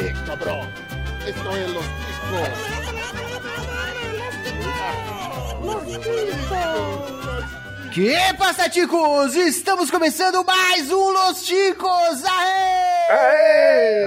Eh, cabrón. Esto es los Que passa, ticos? Estamos começando mais um Los Ticos! Aê!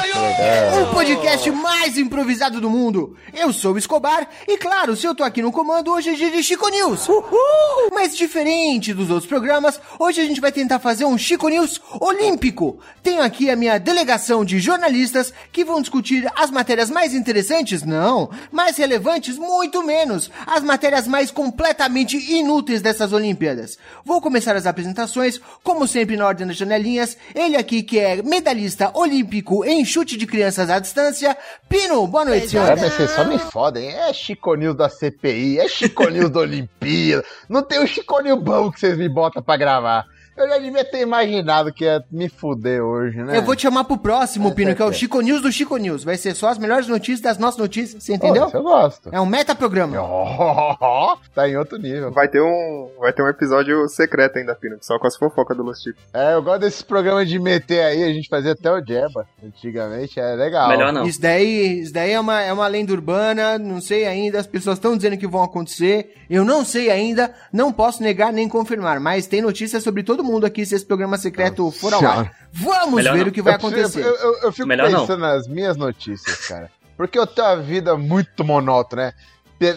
O podcast mais improvisado do mundo. Eu sou o Escobar e, claro, se eu tô aqui no comando, hoje é dia de Chico News. Uhul! Mas diferente dos outros programas, hoje a gente vai tentar fazer um Chico News olímpico. Tenho aqui a minha delegação de jornalistas que vão discutir as matérias mais interessantes, não, mais relevantes, muito menos, as matérias mais completamente inúteis dessas Olimpíadas. Vou começar as apresentações, como sempre na ordem das janelinhas, ele aqui que é medalhista olímpico em chute de crianças à distância, Pino, boa noite, senhor. É, mas vocês só me fodem. É Chico News da CPI, é Chico News da Olimpíada. Não tem o Chico News bom que vocês me botam pra gravar. Eu já devia ter imaginado que ia me fuder hoje, né? Eu vou te chamar pro próximo, É, Pino, tá que é o certo. Chico News do Chico News. Vai ser só as melhores notícias das nossas notícias, você entendeu? Isso eu gosto. É um metaprograma. Oh, tá em outro nível. Vai ter um, vai ter um episódio secreto ainda, Pino, só com as fofocas do Los Chicos. É, eu gosto desses programas de meter aí, a gente fazia até o Jeba. Antigamente é legal. Melhor não. Isso daí, isso daí é, uma, é uma lenda urbana, não sei ainda, as pessoas estão dizendo que vão acontecer, eu não sei ainda, não posso negar nem confirmar, mas tem notícias sobre todo mundo aqui se esse programa secreto for ao ar. Vamos Melhor ver não. o que vai Eu preciso- acontecer. Eu, eu- eu fico Melhor não. pensando nas minhas notícias, cara. Porque eu tenho uma vida muito monótona, né?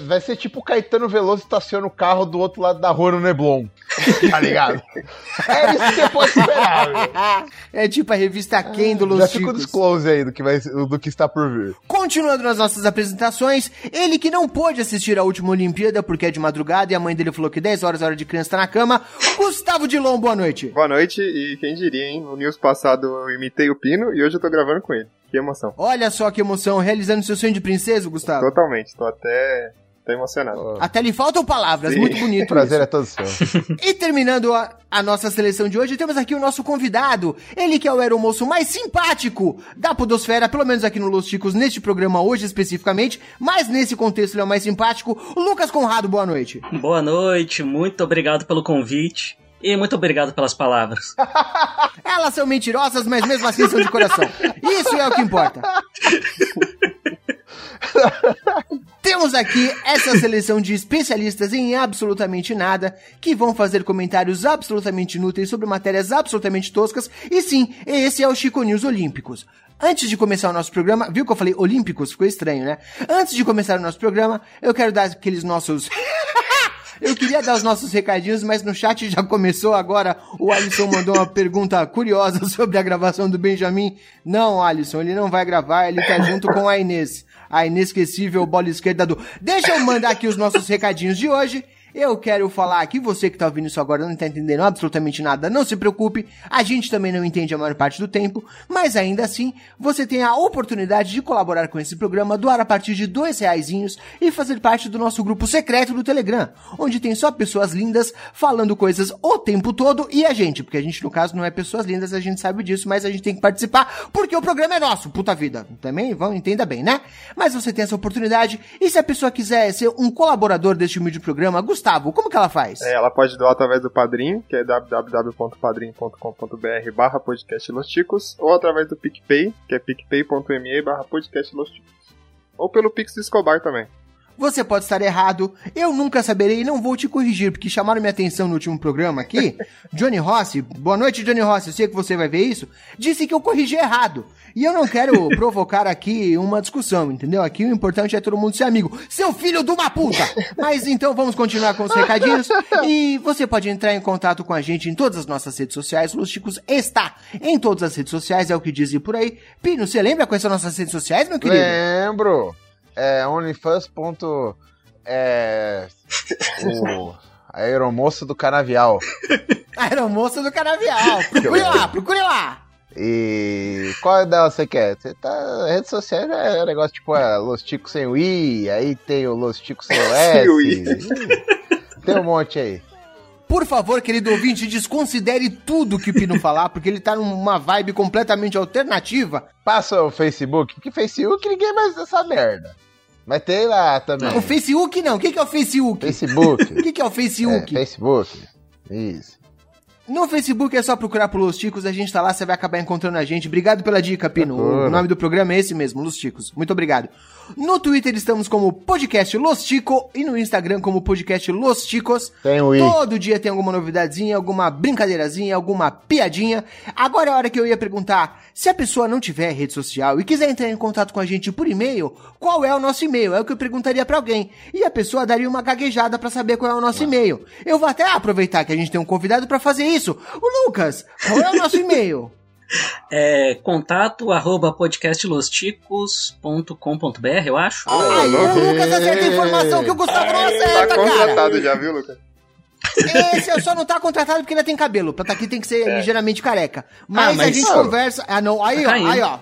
Vai ser tipo o Caetano Veloso estaciona o carro do outro lado da rua no Neblon. Tá ligado? é isso que você pode esperar, velho. É tipo a revista Quem do Já Los fica o disclose aí do que, vai, do que está por vir. Continuando nas nossas apresentações, ele que não pôde assistir a última Olimpíada porque é de madrugada e a mãe dele falou que 10 horas é hora de criança tá na cama, Gustavo Dilon, boa noite. Boa noite, e quem diria, hein? No news passado eu imitei o Pino e hoje eu tô gravando com ele. Que emoção. Olha só que emoção, realizando seu sonho de princesa, Gustavo. Totalmente, tô até, até emocionado. Até lhe faltam palavras, Sim. muito O bonito. prazer isso. é todo seu. E terminando a, a nossa seleção de hoje, temos aqui o nosso convidado. Ele que é o aeromoço mais simpático da Podosfera, pelo menos aqui no Los Chicos, neste programa hoje especificamente, mas nesse contexto ele é o mais simpático. Lucas Conrado, boa noite. Boa noite, muito obrigado pelo convite e muito obrigado pelas palavras. Elas são mentirosas, mas mesmo assim são de coração. Isso é o que importa. Temos aqui essa seleção de especialistas em absolutamente nada que vão fazer comentários absolutamente inúteis sobre matérias absolutamente toscas. E sim, esse é o Chico News Olímpicos. Antes de começar o nosso programa, viu que eu falei Olímpicos? Ficou estranho, né? Antes de começar o nosso programa, eu quero dar aqueles nossos. Eu queria dar os nossos recadinhos, mas no chat já começou agora. O Alisson mandou uma pergunta curiosa sobre a gravação do Benjamin. Não, Alisson, ele não vai gravar, ele tá junto com a Inês. A inesquecível bola esquerda do. Deixa eu mandar aqui os nossos recadinhos de hoje. Eu quero falar aqui, você que tá ouvindo isso agora não tá entendendo absolutamente nada, não se preocupe, a gente também não entende a maior parte do tempo, mas ainda assim, você tem a oportunidade de colaborar com esse programa, doar a partir de dois reaisinhos e fazer parte do nosso grupo secreto do Telegram, onde tem só pessoas lindas falando coisas o tempo todo e a gente, porque a gente no caso não é pessoas lindas, a gente sabe disso, mas a gente tem que participar porque o programa é nosso, puta vida. Também, vão, entenda bem, né? Mas você tem essa oportunidade e se a pessoa quiser ser um colaborador deste humilde programa, Gustavo, como que ela faz? É, ela pode doar através do Padrim, que é www.padrim.com.br barra podcast Los Chicos, ou através do PicPay, que é picpay.me barra podcast Los Chicos. Ou pelo Pix Escobar também. Você pode estar errado, eu nunca saberei e não vou te corrigir, porque chamaram minha atenção no último programa aqui. Johnny Rossi, boa noite, Johnny Rossi, eu sei que você vai ver isso. Disse que eu corrigi errado. E eu não quero provocar aqui uma discussão, entendeu? Aqui o importante é todo mundo ser amigo. Seu filho de uma puta! Mas então vamos continuar com os recadinhos. E você pode entrar em contato com a gente em todas as nossas redes sociais. Los Chicos está em todas as redes sociais, é o que dizem por aí. Pino, você lembra quais são nossas redes sociais, meu querido? Lembro. É onlyfans. ponto, É, o aeromoça do canavial. Aeromoça do Canavial. Procure lá, procure lá. E qual delas você quer? Você tá. Rede social é um negócio tipo é, Los Ticos sem o I, aí tem o Los Ticos sem o. S. tem um monte aí. Por favor, querido ouvinte, desconsidere tudo que o Pino falar, porque ele tá numa vibe completamente alternativa. Passa o Facebook, porque Facebook ninguém mais essa merda. Mas tem lá também. O Facebook não. O que, que é o Facebook? Facebook. O que, que é o É, Facebook? Facebook. Isso. No Facebook é só procurar por Los Ticos, a gente tá lá, você vai acabar encontrando a gente. Obrigado pela dica, Pino. O nome do programa é esse mesmo, Los Ticos. Muito obrigado. No Twitter estamos como Podcast Los Tico e no Instagram como Podcast Los Ticos. Tem o i. Todo dia tem alguma novidadezinha, alguma brincadeirazinha, alguma piadinha. Agora é a hora que eu ia perguntar, se a pessoa não tiver rede social e quiser entrar em contato com a gente por e-mail, qual é o nosso e-mail? É o que eu perguntaria pra alguém. E a pessoa daria uma gaguejada pra saber qual é o nosso e-mail. Eu vou até aproveitar que a gente tem um convidado pra fazer isso. O Lucas, qual é o nosso e-mail? É contato arroba podcastlosticos.com.br, eu acho. Aí, o Lucas acerta a informação que o Gustavo não Tá acerta, cara. contratado já, viu, Lucas? Esse só não tá contratado porque ainda tem cabelo. Pra tá aqui tem que ser ligeiramente careca. Mas, Ah, mas- a gente conversa. Ah, não. Aí, tá ó. Aí, ó.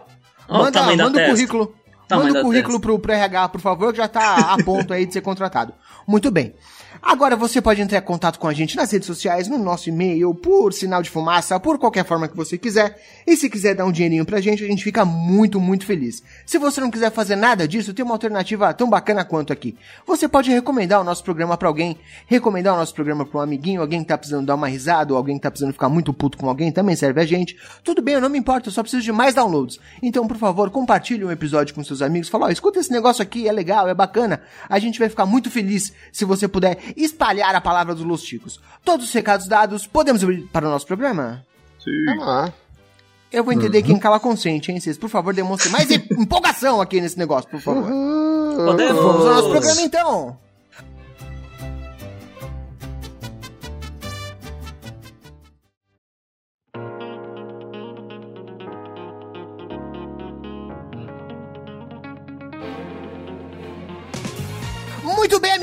Ó o Manda, manda o currículo. Tamanho Manda da o currículo pro, pro RH, por favor, que já tá a ponto aí de ser contratado. Muito bem. Agora você pode entrar em contato com a gente nas redes sociais, no nosso e-mail, por sinal de fumaça, por qualquer forma que você quiser. E se quiser dar um dinheirinho pra gente, a gente fica muito, muito feliz. Se você não quiser fazer nada disso, tem uma alternativa tão bacana quanto aqui. Você pode recomendar o nosso programa pra alguém, recomendar o nosso programa pra um amiguinho, alguém que tá precisando dar uma risada, ou alguém que tá precisando ficar muito puto com alguém, também serve a gente. Tudo bem, eu não me importo, eu só preciso de mais downloads. Então, por favor, compartilhe um episódio com seus amigos. Fala, ó, escuta esse negócio aqui, é legal, é bacana. A gente vai ficar muito feliz se você puder espalhar a palavra dos Los Ticos. Todos os recados dados, podemos ir para o nosso programa? Vamos lá. Eu vou entender quem cala consente, hein? Vocês, por favor, demonstrem mais empolgação aqui nesse negócio, por favor. Podemos. Vamos ao nosso programa então.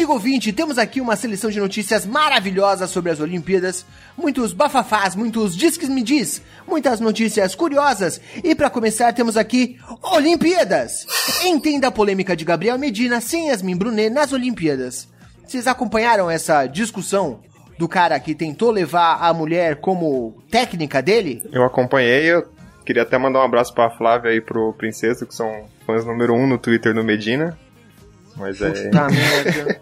Amigo ouvinte, temos aqui uma seleção de notícias maravilhosas sobre as Olimpíadas, muitos bafafás, muitos disques me diz, muitas notícias curiosas, e para começar temos aqui Olimpíadas. Entenda a polêmica de Gabriel Medina sem Yasmin Brunet nas Olimpíadas. Vocês acompanharam essa discussão do cara que tentou levar a mulher como técnica dele? Eu acompanhei, eu queria até mandar um abraço pra Flávia e pro Princeso, que são fãs número um no Twitter no Medina. Mas é. Tá merda.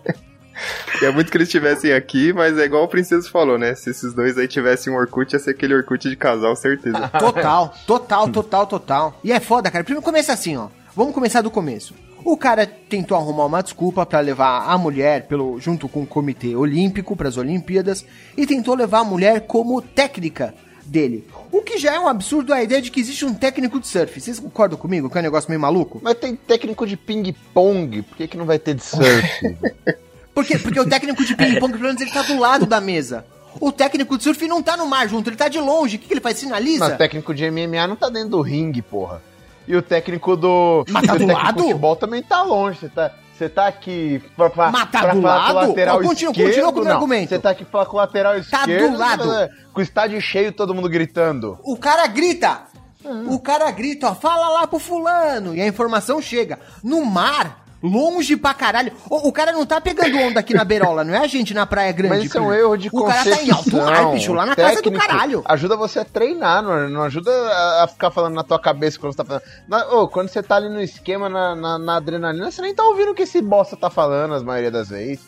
Queria muito que eles estivessem aqui, mas é igual o Princeso falou, né? Se esses dois aí tivessem um Orkut, ia ser aquele Orkut de casal, certeza. Total, total, total, total. E é foda, cara. Primeiro começa assim, ó. Vamos começar do começo. O cara tentou arrumar uma desculpa pra levar a mulher pelo junto com o Comitê Olímpico para as Olimpíadas e tentou levar a mulher como técnica dele. O que já é um absurdo a ideia de que existe um técnico de surf. Vocês concordam comigo que é um negócio meio maluco? Mas tem técnico de ping-pong, por que, que não vai ter de surf? Por quê? Porque o técnico de ping-pong, pelo menos, ele tá do lado da mesa. O técnico de surf não tá no mar junto, ele tá de longe. O que, que ele faz? Sinaliza? Mas o técnico de MMA não tá dentro do ringue, porra. E o técnico do. Mas tá do lado? de futebol também tá longe. Você tá, você tá aqui pra, pra, Mas tá pra do falar com o lado? lateral Ó, continua- esquerdo. continua com o meu argumento. Você tá aqui pra falar com o lateral Tá do esquerdo. lado. né? Com o estádio cheio, todo mundo gritando. O cara grita. O cara grita, ó, fala lá pro fulano. E a informação chega. No mar, longe pra caralho. O, o cara não tá pegando onda aqui na beirola, não é a gente na praia grande. Mas isso é um erro de O cara tá em alto mar, bicho, lá na casa do Técnico caralho. Ajuda você a treinar, não, não ajuda a, ficar falando na tua cabeça quando você tá falando. Na- ô, quando você tá ali no esquema, na, na, na adrenalina, você nem tá ouvindo o que esse bosta tá falando, as maioria das vezes.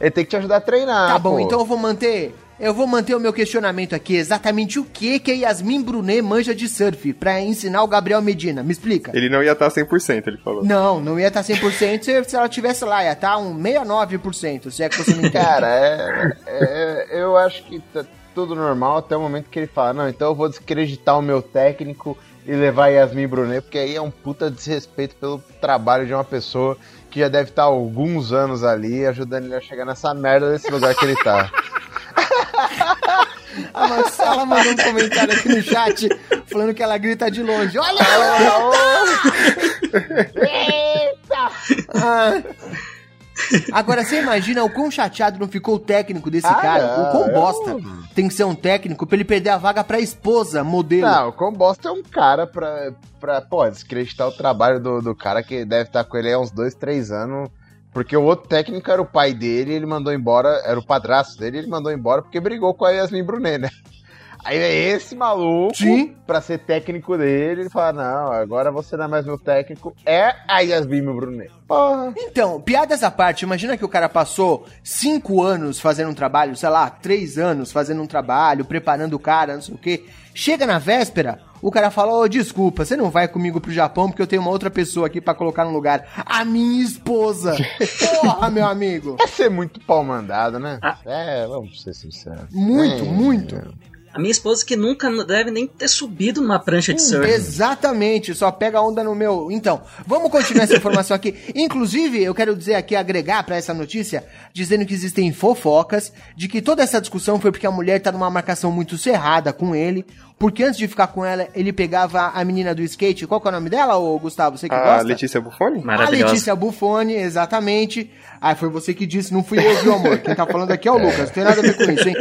Ele tem que te ajudar a treinar. Tá bom, pô. então eu vou manter. Eu vou manter o meu questionamento aqui. Exatamente o que que a Yasmin Brunet manja de surf pra ensinar o Gabriel Medina? Me explica. Ele não ia estar 100%, ele falou. Não, não ia estar 100% se, se ela tivesse lá, ia estar um 69%, se é que você me entende. Cara, é, é- eu acho que tá tudo normal até o momento que ele fala, não, então eu vou desacreditar o meu técnico e levar Yasmin Brunet, porque aí é um puta desrespeito pelo trabalho de uma pessoa que já deve estar há alguns anos ali ajudando ele a chegar nessa merda desse lugar que ele tá. A Marcela mandou um comentário aqui no chat falando que ela grita de longe. Olha! Ah. Agora, você imagina o quão chateado não ficou o técnico desse Ah, cara? não, o quão eu- bosta tem que ser um técnico pra ele perder a vaga pra esposa, modelo. Não, o Com Bosta é um cara pra, pra pô, desacreditar o trabalho do, do cara que deve estar com ele há uns dois, três anos. Porque o outro técnico era o pai dele, ele mandou embora, era o padrasto dele, ele mandou embora porque brigou com a Yasmin Brunet, né? Aí é esse maluco, Sim. pra ser técnico dele, ele fala, não, agora você não é mais meu técnico, é a Yasmin Brunet. Porra. Então, piadas à parte, imagina que o cara passou cinco anos fazendo um trabalho, sei lá, três anos fazendo um trabalho, preparando o cara, não sei o quê. Chega na véspera, o cara fala, ô, desculpa, você não vai comigo pro Japão porque eu tenho uma outra pessoa aqui pra colocar no lugar. A minha esposa. Porra, meu amigo. É ser muito pau mandado, né? Ah. É, vamos ser sinceros. Muito, É. muito. A minha esposa que nunca deve nem ter subido numa prancha de surf. Exatamente, só pega onda no meu. Então, vamos continuar essa informação aqui. Inclusive, eu quero dizer aqui, agregar pra essa notícia, dizendo que existem fofocas de que toda essa discussão foi porque a mulher tá numa marcação muito cerrada com ele. Porque antes de ficar com ela, ele pegava a menina do skate. Qual que é o nome dela, ô Gustavo? Você que A gosta? Letícia Buffoni? A Maravilhosa. Letícia Buffoni, exatamente. Ah, foi você que disse, não fui eu, viu, amor? Quem tá falando aqui é o Lucas, não tem nada a ver com isso, hein?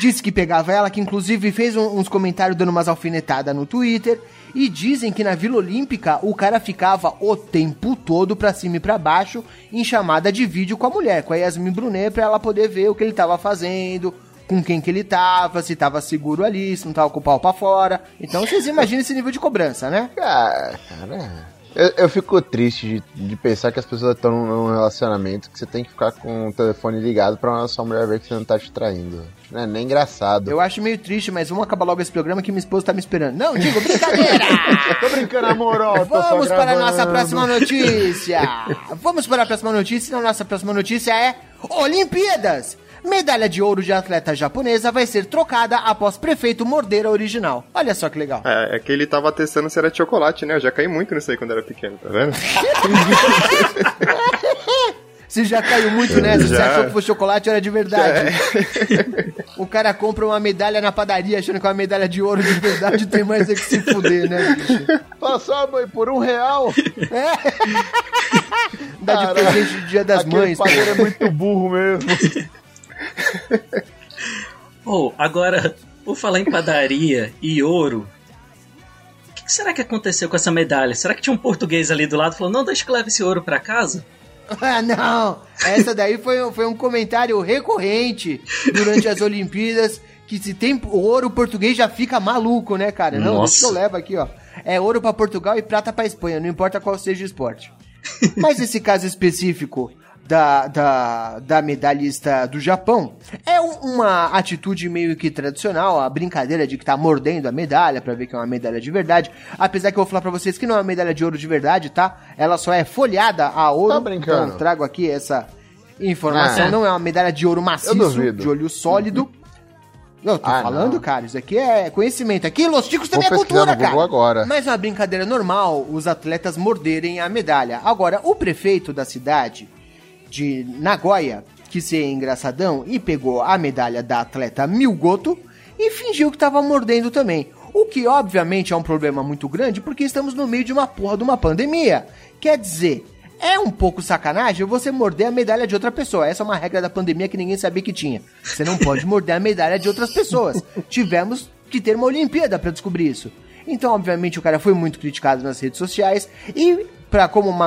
Disse que pegava ela, que inclusive fez um- uns comentários dando umas alfinetadas no Twitter. E dizem que na Vila Olímpica o cara ficava o tempo todo pra cima e pra baixo em chamada de vídeo com a mulher, com a Yasmin Brunet, pra ela poder ver o que ele tava fazendo, com quem que ele tava, se tava seguro ali, se não tava com o pau pra fora. Então vocês imaginam esse nível de cobrança, né? Cara, cara, eu, eu fico triste de, de pensar que as pessoas estão num, relacionamento que você tem que ficar com o telefone ligado pra sua mulher ver que você não tá te traindo. Não é nem engraçado. Eu acho meio triste, mas vamos acabar logo esse programa que minha esposa tá me esperando. Não, digo, brincadeira! Tô brincando, amor, ó, tô só Vamos para a nossa próxima notícia! Vamos para a próxima notícia. E a nossa próxima notícia é Olimpíadas! Medalha de ouro de atleta japonesa vai ser trocada após prefeito morder a original. Olha só que legal. É, é que ele tava testando se era chocolate, né? Eu já caí muito nisso aí quando era pequeno, tá vendo? Você já caiu muito nessa, você Já. achou que fosse chocolate era de verdade. O cara compra uma medalha na padaria achando que é uma medalha de ouro de verdade tem mais é que se fuder, né, bicho? Só, mãe, por um real. Dá de presente de dia das Aquele mães. padeiro é muito burro mesmo. Ou, agora, por falar em padaria e ouro, o que, que será que aconteceu com essa medalha? Será que tinha um português ali do lado e falou, não, deixa que leve esse ouro pra casa? Ah, não! Essa daí foi, um- foi um comentário recorrente durante as Olimpíadas. Que se tem ouro, o português já fica maluco, né, cara? Não, Nossa. que eu levo aqui, ó. É ouro pra Portugal e prata pra Espanha, não importa qual seja o esporte. Mas esse caso específico da, da, da medalhista do Japão é um- uma atitude meio que tradicional, a brincadeira de que tá mordendo a medalha pra ver que é uma medalha de verdade. Apesar que eu vou falar pra vocês que não é uma medalha de ouro de verdade, tá? Ela só é folhada a ouro. Tá brincando. Então trago aqui essa informação. Ah. Não é uma medalha de ouro maciço, de olho sólido. Eu tô Ah, falando, não. cara, isso aqui é conhecimento. Aqui, Los Ticos também é Vou cultura, cara. agora. Mas é uma brincadeira normal os atletas morderem a medalha. Agora, o prefeito da cidade de Nagoya quis ser engraçadão e pegou a medalha da atleta Milgoto e fingiu que tava mordendo também. O que, obviamente, é um problema muito grande porque estamos no meio de uma porra de uma pandemia. Quer dizer, é um pouco sacanagem você morder a medalha de outra pessoa. Essa é uma regra da pandemia que ninguém sabia que tinha. Você não pode morder a medalha de outras pessoas. Tivemos que ter uma Olimpíada pra descobrir isso. Então, obviamente, o cara foi muito criticado nas redes sociais e, pra, como uma,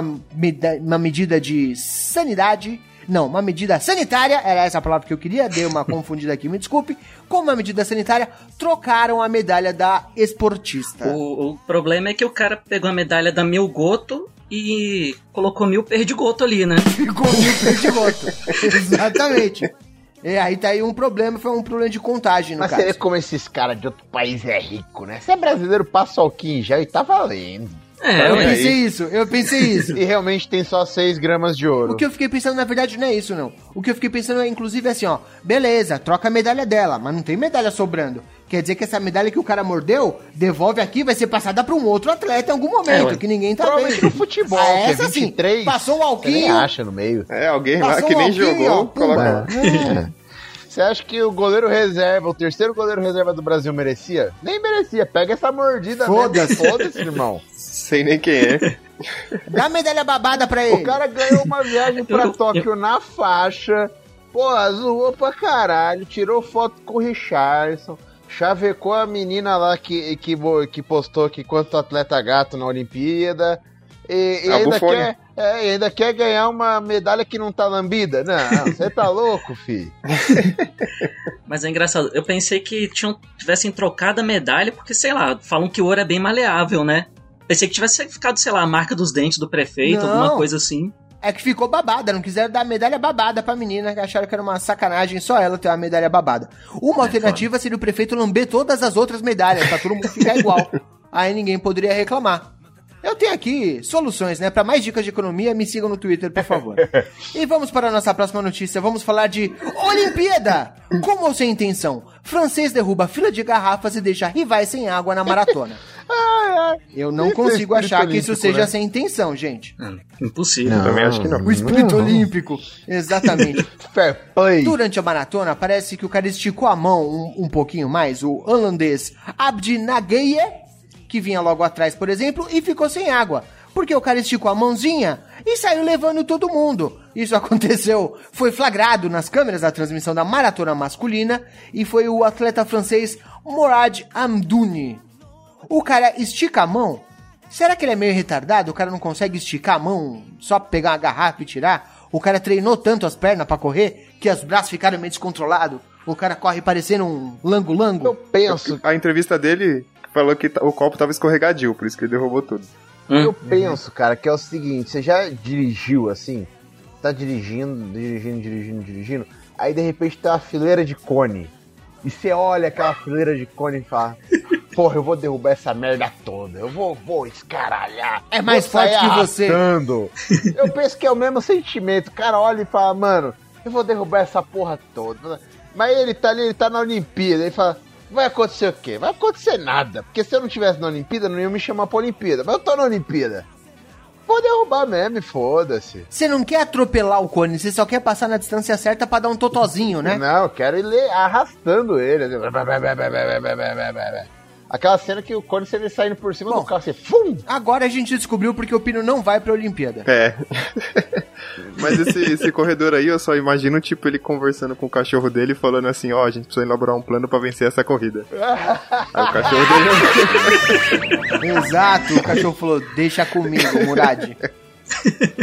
uma medida de sanidade, não, uma medida sanitária, era essa a palavra que eu queria, dei uma confundida aqui, me desculpe. Como uma medida sanitária, trocaram a medalha da esportista. O, o problema é que o cara pegou a medalha da Milgoto e colocou mil perdigoto ali, né? Ficou mil perdigoto. Exatamente. E aí tá aí um problema, foi um problema de contagem, no Mas caso. você vê como esses caras de outro país é rico, né? Você é brasileiro, passa o em gel e tá valendo. É, Eu ué. pensei isso, eu pensei isso. E realmente tem só 6 gramas de ouro. O que eu fiquei pensando, na verdade, não é isso, não. O que eu fiquei pensando é, inclusive, assim, ó. Beleza, troca a medalha dela, mas não tem medalha sobrando. Quer dizer que essa medalha que o cara mordeu, devolve aqui, vai ser passada pra um outro atleta em algum momento, É, que ninguém tá vendo. no futebol, Ah, que é essa sim. 23. Passou o alquinho, acha no meio. É, alguém lá que o nem alquinho, jogou, ó, coloca. É. Você acha que o goleiro reserva, o terceiro goleiro reserva do Brasil merecia? Nem merecia. Pega essa mordida Foda-se. mesmo. Foda-se, irmão. Sei nem quem é. Dá a medalha babada pra ele. O cara ganhou uma viagem pra Eu- Tóquio na faixa. Pô, zoou pra caralho. Tirou foto com o Richardson. Chavecou a menina lá que, que, que postou que quanto atleta gato na Olimpíada. E, e A ainda, bufone. quer, é, ainda quer ganhar uma medalha que não tá lambida? Não, você tá louco, fi. Mas é engraçado, eu pensei que tinham, tivessem trocado a medalha, porque, sei lá, falam que o ouro é bem maleável, né? Pensei que tivesse ficado, sei lá, a marca dos dentes do prefeito, Não. alguma coisa assim. É que ficou babada, não quiseram dar medalha babada pra menina, que acharam que era uma sacanagem só ela ter uma medalha babada. Uma alternativa seria o prefeito lamber todas as outras medalhas, pra todo mundo ficar igual. Aí ninguém poderia reclamar. Eu tenho aqui soluções, né? Pra mais dicas de economia, me sigam no Twitter, por favor. E vamos para a nossa próxima notícia. Vamos falar de Olimpíada! Com ou sem intenção, francês derruba fila de garrafas e deixa rivais sem água na maratona. Eu não consigo achar que isso olímpico, seja né? sem intenção, gente. Hum, impossível. Também acho que não. O espírito olímpico. Exatamente. Fair play. Durante a maratona, parece que o cara esticou a mão um, um pouquinho mais, o holandês Abdi Nageye, que vinha logo atrás, por exemplo, e ficou sem água. Porque o cara esticou a mãozinha e saiu levando todo mundo. Isso aconteceu, foi flagrado nas câmeras da transmissão da maratona masculina e foi o atleta francês Morad Amdouni. O cara estica a mão. Será que ele é meio retardado? O cara não consegue esticar a mão só pra pegar uma garrafa e tirar? O cara treinou tanto as pernas pra correr que os braços ficaram meio descontrolados. O cara corre parecendo um Eu lango-lango. penso, A entrevista dele falou que o copo tava escorregadio, por isso que ele derrubou tudo. eu penso, cara, que é o seguinte, você já dirigiu assim? Tá dirigindo, dirigindo, dirigindo, dirigindo, aí de repente tem uma fileira de cone. E você olha aquela fileira de cone e fala, porra, eu vou derrubar essa merda toda, eu vou, vou escaralhar. É mais forte que você." arrastando." Eu penso que é o mesmo sentimento. O cara olha e fala, mano, eu vou derrubar essa porra toda. Mas ele tá ali, ele tá na Olimpíada, ele fala, vai acontecer o quê? Vai acontecer nada. Porque se eu não tivesse na Olimpíada, não ia me chamar pra Olimpíada. Mas eu tô na Olimpíada. Vou derrubar mesmo, e foda-se. Você não quer atropelar o cone, você só quer passar na distância certa pra dar um totozinho, né? Não, eu quero ir arrastando ele. Aquela cena que o Cone você vê saindo por cima Bom. do carro, assim, fum! Agora a gente descobriu porque o Pino não vai pra Olimpíada. É. Mas esse, esse corredor aí, eu só imagino, tipo, ele conversando com o cachorro dele, falando assim, ó, a gente precisa elaborar um plano pra vencer essa corrida. Aí o cachorro dele... Exato, o cachorro falou, deixa comigo, Murad.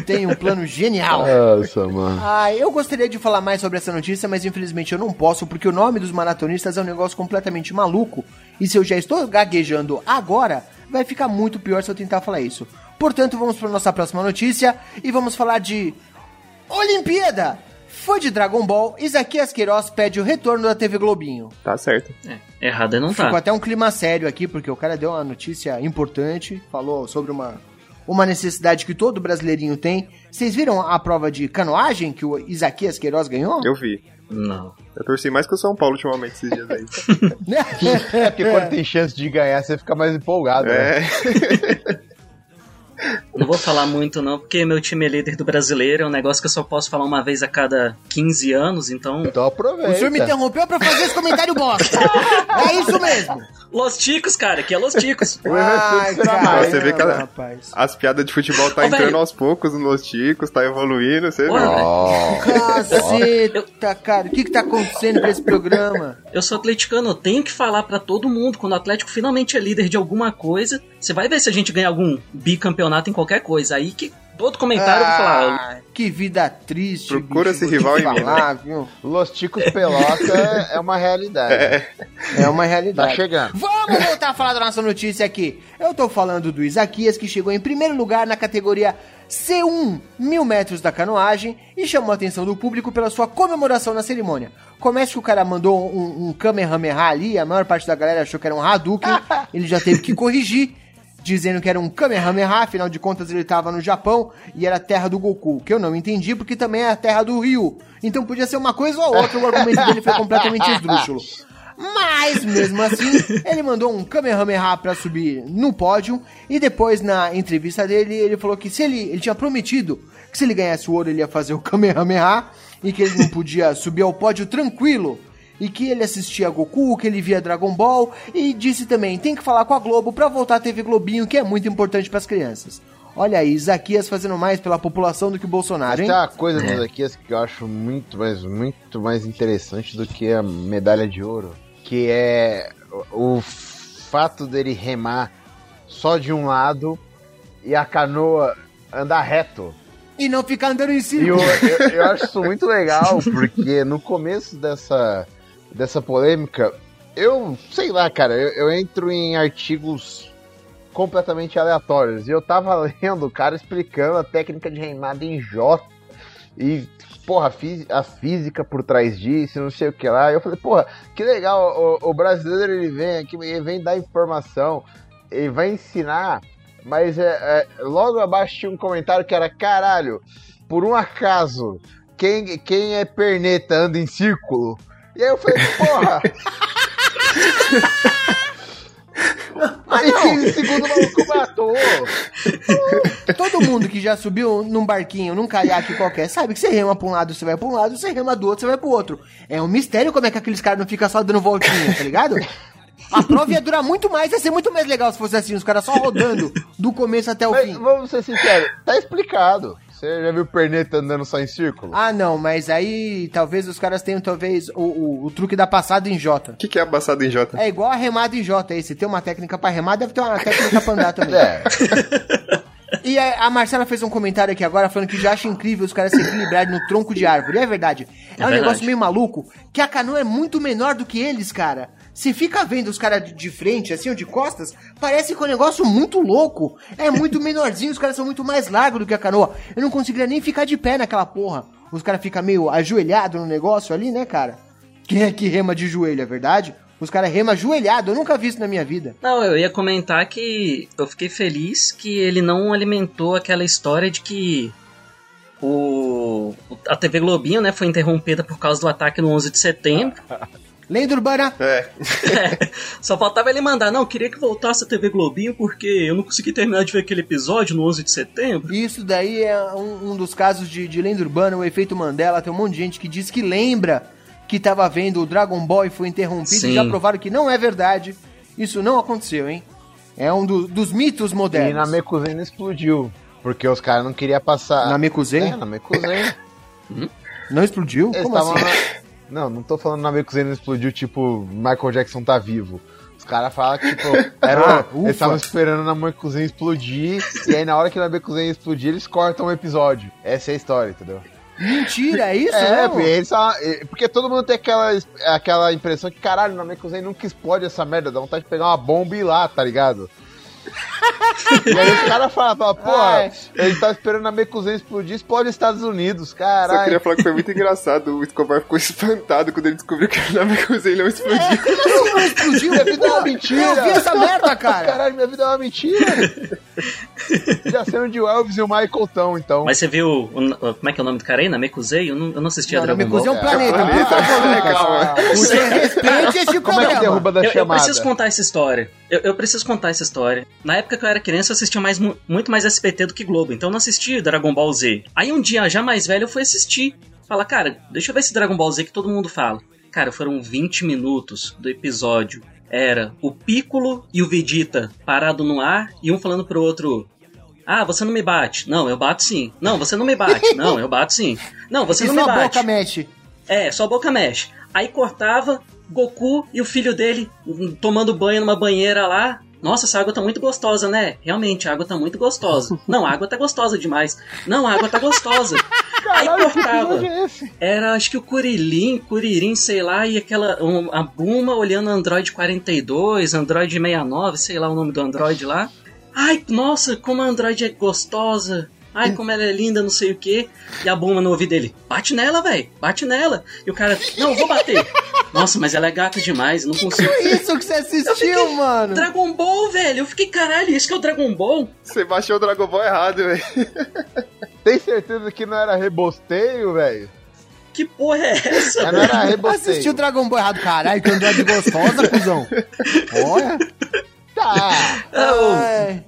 Tem um plano genial. Nossa, mano. Ah, eu gostaria de falar mais sobre essa notícia, mas infelizmente eu não posso, porque o nome dos maratonistas é um negócio completamente maluco. E se eu já estou gaguejando agora, vai ficar muito pior se eu tentar falar isso. Portanto, vamos para nossa próxima notícia e vamos falar de Olimpíada. Fã de Dragon Ball, Isaquias Queiroz pede o retorno da TV Globinho. Tá certo. É, errado não Ficou tá. até um clima sério aqui, porque o cara deu uma notícia importante, falou sobre uma, uma necessidade que todo brasileirinho tem. Vocês viram a prova de canoagem que o Isaquias Queiroz ganhou? Eu vi. Não. Eu torci mais que o São Paulo ultimamente esses dias aí. É porque quando tem chance de ganhar, você fica mais empolgado, né? Não vou falar muito não, porque meu time é líder do brasileiro, é um negócio que eu só posso falar uma vez a cada 15 anos, então... Então aproveita. O senhor me interrompeu pra fazer esse comentário bosta. é isso mesmo. Los Ticos, cara, que é Los Ticos. Ai, mais? Você vê que ela- rapaz. As piadas de futebol tá Ô, entrando velho. aos poucos nos ticos, tá evoluindo, você Ô, viu? Ó. Caceta, cara. O que que tá acontecendo com esse programa? Eu sou atleticano, eu tenho que falar pra todo mundo, quando o Atlético finalmente é líder de alguma coisa, você vai ver se a gente ganha algum bicampeonato em qualquer coisa. Aí que todo comentário eu vou falar, Ah, que vida triste. Procura bicho, esse rival em mim, falar, viu? Los Ticos Pelota é uma realidade. É uma Tá realidade. chegando. Vamos voltar a falar da nossa notícia aqui. Eu tô falando do Isaquias, que chegou em primeiro lugar na categoria C1, mil metros da canoagem, e chamou a atenção do público pela sua comemoração na cerimônia. Começa que o cara mandou um, um Kamehameha ali, a maior parte da galera achou que era um Hadouken, ele já teve que corrigir, dizendo que era um Kamehameha, afinal de contas ele tava no Japão e era a terra do Goku, que eu não entendi porque também é a terra do Ryu. Então podia ser uma coisa ou outra, o argumento dele foi completamente esdrúxulo. Mas, mesmo assim, ele mandou um Kamehameha pra subir no pódio. E depois, na entrevista dele, ele falou que se ele, ele tinha prometido que se ele ganhasse o ouro, ele ia fazer o Kamehameha. E que ele não podia subir ao pódio tranquilo. E que ele assistia Goku, que ele via Dragon Ball. E disse também, tem que falar com a Globo pra voltar a TV Globinho, que é muito importante pras crianças. Olha aí, Isaquias fazendo mais pela população do que o Bolsonaro, hein? Tem uma coisa dos aqui que eu acho muito mais, muito mais interessante do que a medalha de ouro, que é o fato dele remar só de um lado e a canoa andar reto. E não ficar andando em E círculo. eu, eu, eu acho isso muito legal, porque no começo dessa, dessa polêmica, eu sei lá, cara, eu, eu entro em artigos completamente aleatórios. E eu tava lendo o cara explicando a técnica de remada em J. E, porra, a física por trás disso, não sei o que lá. Eu falei, porra, que legal, o, o brasileiro ele vem aqui, ele vem dar informação, ele vai ensinar, mas é, é, logo abaixo tinha um comentário que era, caralho, por um acaso, quem, quem é perneta anda em círculo? E aí eu falei, porra! Aí 15 segundos o maluco matou. Todo mundo que já subiu num barquinho, num caiaque qualquer, sabe que você rema pra um lado, você vai pra um lado, você rema do outro, você vai pro outro. É um mistério como é que aqueles caras não ficam só dando voltinha, tá ligado? A prova ia durar muito mais, ia ser muito mais legal se fosse assim, os caras só rodando do começo até o Mas fim. vamos ser sinceros, tá explicado. Você já viu perneta andando só em círculo? Ah, não, mas aí talvez os caras tenham talvez o, o, o truque da passada em J. O que, que é abaçado em J? É igual a remada em J aí. Se tem uma técnica pra remar, deve ter uma técnica pra andar também. É. E a, a Marcela fez um comentário aqui agora falando que já acha incrível os caras se equilibrarem no tronco de árvore. E é verdade. É, um verdade. negócio meio maluco que a canoa é muito menor do que eles, cara. Se fica vendo os caras de, frente, assim, ou de costas, parece que é um negócio muito louco. É muito menorzinho, os caras são muito mais largos do que a canoa. Eu não conseguiria nem ficar de pé naquela porra. Os caras ficam meio ajoelhados no negócio ali, né, cara? Quem é que rema de joelho, é verdade? Os caras remam ajoelhado, eu nunca vi isso na minha vida. Não, eu ia comentar que eu fiquei feliz que ele não alimentou aquela história de que o a TV Globinho, né, foi interrompida por causa do ataque no 11 de setembro. Lenda urbana, É. É, só faltava ele mandar, não, queria que voltasse a TV Globinho porque eu não consegui terminar de ver aquele episódio no 11 de setembro. Isso daí é um, um dos casos de, de lenda urbana, o efeito Mandela. Tem um monte de gente que diz que lembra que tava vendo o Dragon Ball e foi interrompido Sim. e já provaram que não é verdade. Isso não aconteceu, hein? É um do- dos mitos E modernos. na Mekuzena explodiu. Porque os caras não queriam passar. Na Mekuzen? É, na Mekuzena. Não explodiu? Eles Como assim? na- Não, não tô falando na Mekuzena explodiu, tipo, Michael Jackson tá vivo. Os caras falam que, tipo, era, Ah, eles estavam esperando na Mekuzena explodir, e aí na hora que na Mekuzena explodir, eles cortam o episódio. Essa é a história, entendeu? Mentira, é isso, É, porque, eles só- porque todo mundo tem aquela, aquela impressão que, caralho, na Mekuzena nunca explode essa merda, dá vontade de pegar uma bomba e ir lá, tá ligado? e aí os caras falam, falam, pô, Ai. ele tá esperando a Mekuzena explodir, explode os Estados Unidos, Só caralho. queria falar que foi muito engraçado. O Escobar ficou espantado quando ele descobriu que a ele não explodiu. Não, não explodiu, Minha vida é uma mentira. Eu vi essa merda, cara. Caralho, minha vida é uma mentira. Já sei onde o Elvis e o Michael estão, então. Mas você viu, o- o- como é que é o nome do cara aí? Na Mekuzei? Eu não, eu não assisti a Não, na Dragon Mekuzen é Ball. um planeta. É um planeta. É, Lucas. calma. Você respeite este Como é que derruba da Eu, eu chamada? preciso contar essa história. Eu, eu preciso contar essa história. Na época que eu era criança, eu assistia mais, mu- muito mais SBT do que Globo. Então eu não assistia Dragon Ball Z. Aí um dia, já mais velho, eu fui assistir. Fala, cara, deixa eu ver esse Dragon Ball Z que todo mundo fala. Cara, foram 20 minutos do episódio. Era o Piccolo e o Vegeta parado no ar e um falando pro outro. Ah, você não me bate. Não, eu bato sim. Não, você não me bate. Não, eu bato sim. Não, você E não me bate. boca mexe. É, só a boca mexe. Aí cortava Goku e o filho dele tomando banho numa banheira lá. Nossa, essa água tá muito gostosa, né? Realmente, a água tá muito gostosa. Não, a água tá gostosa demais. Não, a água tá gostosa. Aí cortava. é? Era, acho que o Kuririn, Kuririn, sei lá, e aquela. um- a Buma olhando Android 42, Android 69, sei lá o nome do Android lá. Ai, nossa, como a Android é gostosa. Ai, como ela é linda, não sei o que. E a Buma no ouvido dele, bate nela, velho, bate nela. E o cara, não, eu vou bater. Nossa, mas ela é gata demais, não consigo. Isso que você assistiu, mano. Dragon Ball, velho, eu fiquei, caralho, isso que é o Dragon Ball? Você baixou o Dragon Ball errado, velho. Tem certeza que não era rebosteio, velho? Que porra é essa? É, Não era rebosteio. Assistiu Dragon Ball errado, caralho, que Android gostosa, cuzão. Olha. Tá. Ai,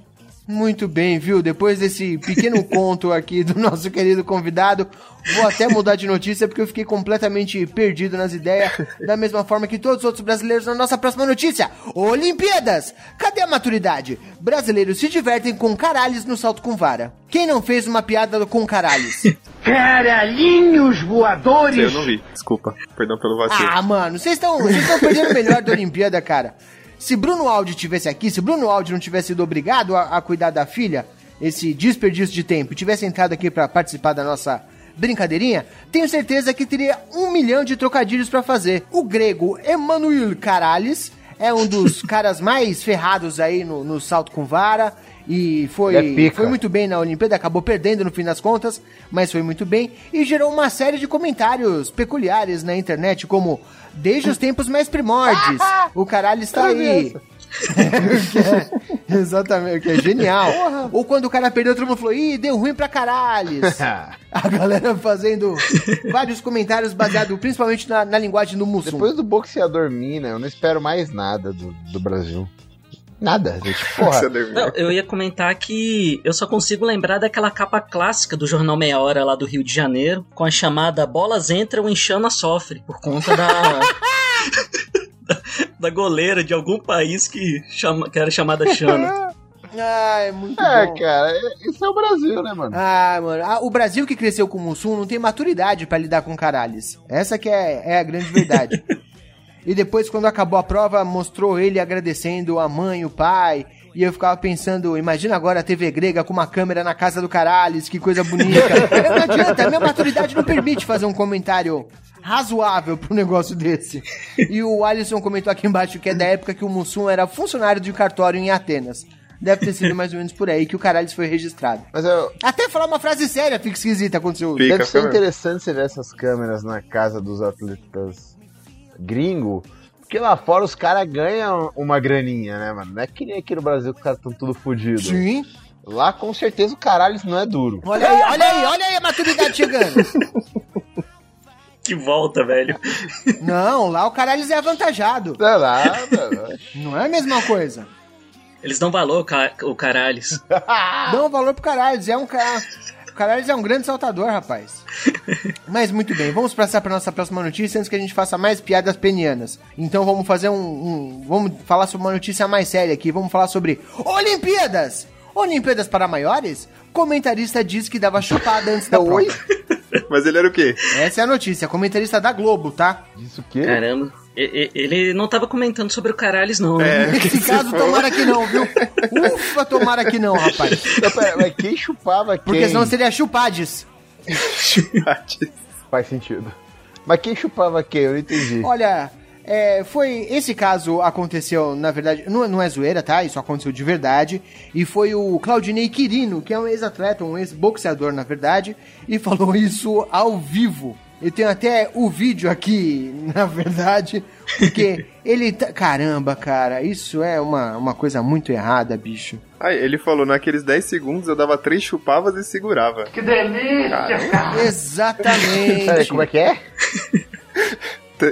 muito bem, viu? Depois desse pequeno conto aqui do nosso querido convidado, vou até mudar de notícia porque eu fiquei completamente perdido nas ideias, da mesma forma que todos os outros brasileiros na nossa próxima notícia. Olimpíadas! Cadê a maturidade? Brasileiros se divertem com caralhos no salto com vara. Quem não fez uma piada com caralhos? Caralhinhos voadores! Eu não vi. Desculpa. Perdão pelo vacilo. Ah, mano, vocês estão vocês estão perdendo o melhor da Olimpíada, cara. Se Bruno Aldi tivesse aqui, se Bruno Aldi não tivesse sido obrigado a, a cuidar da filha, esse desperdício de tempo e tivesse entrado aqui pra participar da nossa brincadeirinha, tenho certeza que teria um milhão de trocadilhos pra fazer. O grego Emanuel Carales é um dos caras mais ferrados aí no, no salto com vara. E foi, é foi muito bem na Olimpíada, acabou perdendo no fim das contas, mas foi muito bem. E gerou uma série de comentários peculiares na internet, como Desde os tempos mais primórdios, o caralho está aí. Que é- exatamente, que é genial. Ou quando o cara perdeu, todo mundo falou, ih, deu ruim pra caralhos. A galera fazendo vários comentários baseados principalmente na, na linguagem do Mussum. Depois do boxeador Mina, eu não espero mais nada do, do Brasil. Nada, gente. Porra. Não, eu ia comentar que eu só consigo lembrar daquela capa clássica do jornal Meia Hora lá do Rio de Janeiro, com a chamada Bolas Entram e Xana Sofre, por conta da. da goleira de algum país que, chama, que era chamada Xana. Ah, é muito É, bom. cara, é- isso é o Brasil, né, mano? Ah, mano, ah, o Brasil que cresceu com o Mussum não tem maturidade pra lidar com caralhos. Essa que é, é a grande verdade. e depois, quando acabou a prova, mostrou ele agradecendo a mãe, o pai. E eu ficava pensando, imagina agora a TV grega com uma câmera na casa do Caralhos, que coisa bonita. não adianta, a minha maturidade não permite fazer um comentário razoável pro negócio desse. E o Alisson comentou aqui embaixo que é da época que o Mussum era funcionário de cartório em Atenas. Deve ter sido mais ou menos por aí que o Caralhos foi registrado. Mas eu, Até falar uma frase séria fica esquisita aconteceu. Fica, deve ser interessante você ver essas câmeras na casa dos atletas gringo. Porque lá fora os caras ganham uma graninha, né, mano? Não é que nem aqui no Brasil que os caras estão tudo fodidos. Sim. Lá com certeza o caralho não é duro. Olha aí, olha aí, olha aí a maturidade chegando. Que volta, velho. Não, lá o caralho é avantajado. Não é nada. Não é a mesma coisa. Eles dão valor, o caralhos. Dão valor pro caralho. É um cara. O caralho é um grande saltador, rapaz. Mas muito bem, vamos passar para nossa próxima notícia antes que a gente faça mais piadas penianas. Então vamos fazer um, um- Vamos falar sobre uma notícia mais séria aqui. Vamos falar sobre Olimpíadas! Olimpíadas para maiores? Comentarista diz que dava chupada antes da prova. Mas ele era o quê? Essa é a notícia. Comentarista da Globo, tá? Isso o quê? Caramba. Ele não tava comentando sobre o caralhos, não. né? Nesse caso, tomara que não, viu? Ufa, tomara que não, rapaz. Não, pera, mas quem chupava quem? Porque senão seria chupades. Faz sentido. Mas quem chupava quem? Eu não entendi. Olha, é, foi. Esse caso aconteceu, na verdade, não, não é zoeira, tá? Isso aconteceu de verdade. E foi o Claudinei Quirino, que é um ex-atleta, um ex-boxeador, na verdade, e falou isso ao vivo. Eu tenho até o vídeo aqui, na verdade, porque ele. tá- Caramba, cara, isso é uma, uma coisa muito errada, bicho. Aí ele falou, naqueles 10 segundos eu dava três chupavas e segurava. Que delícia, cara. Exatamente. Peraí, como é que é?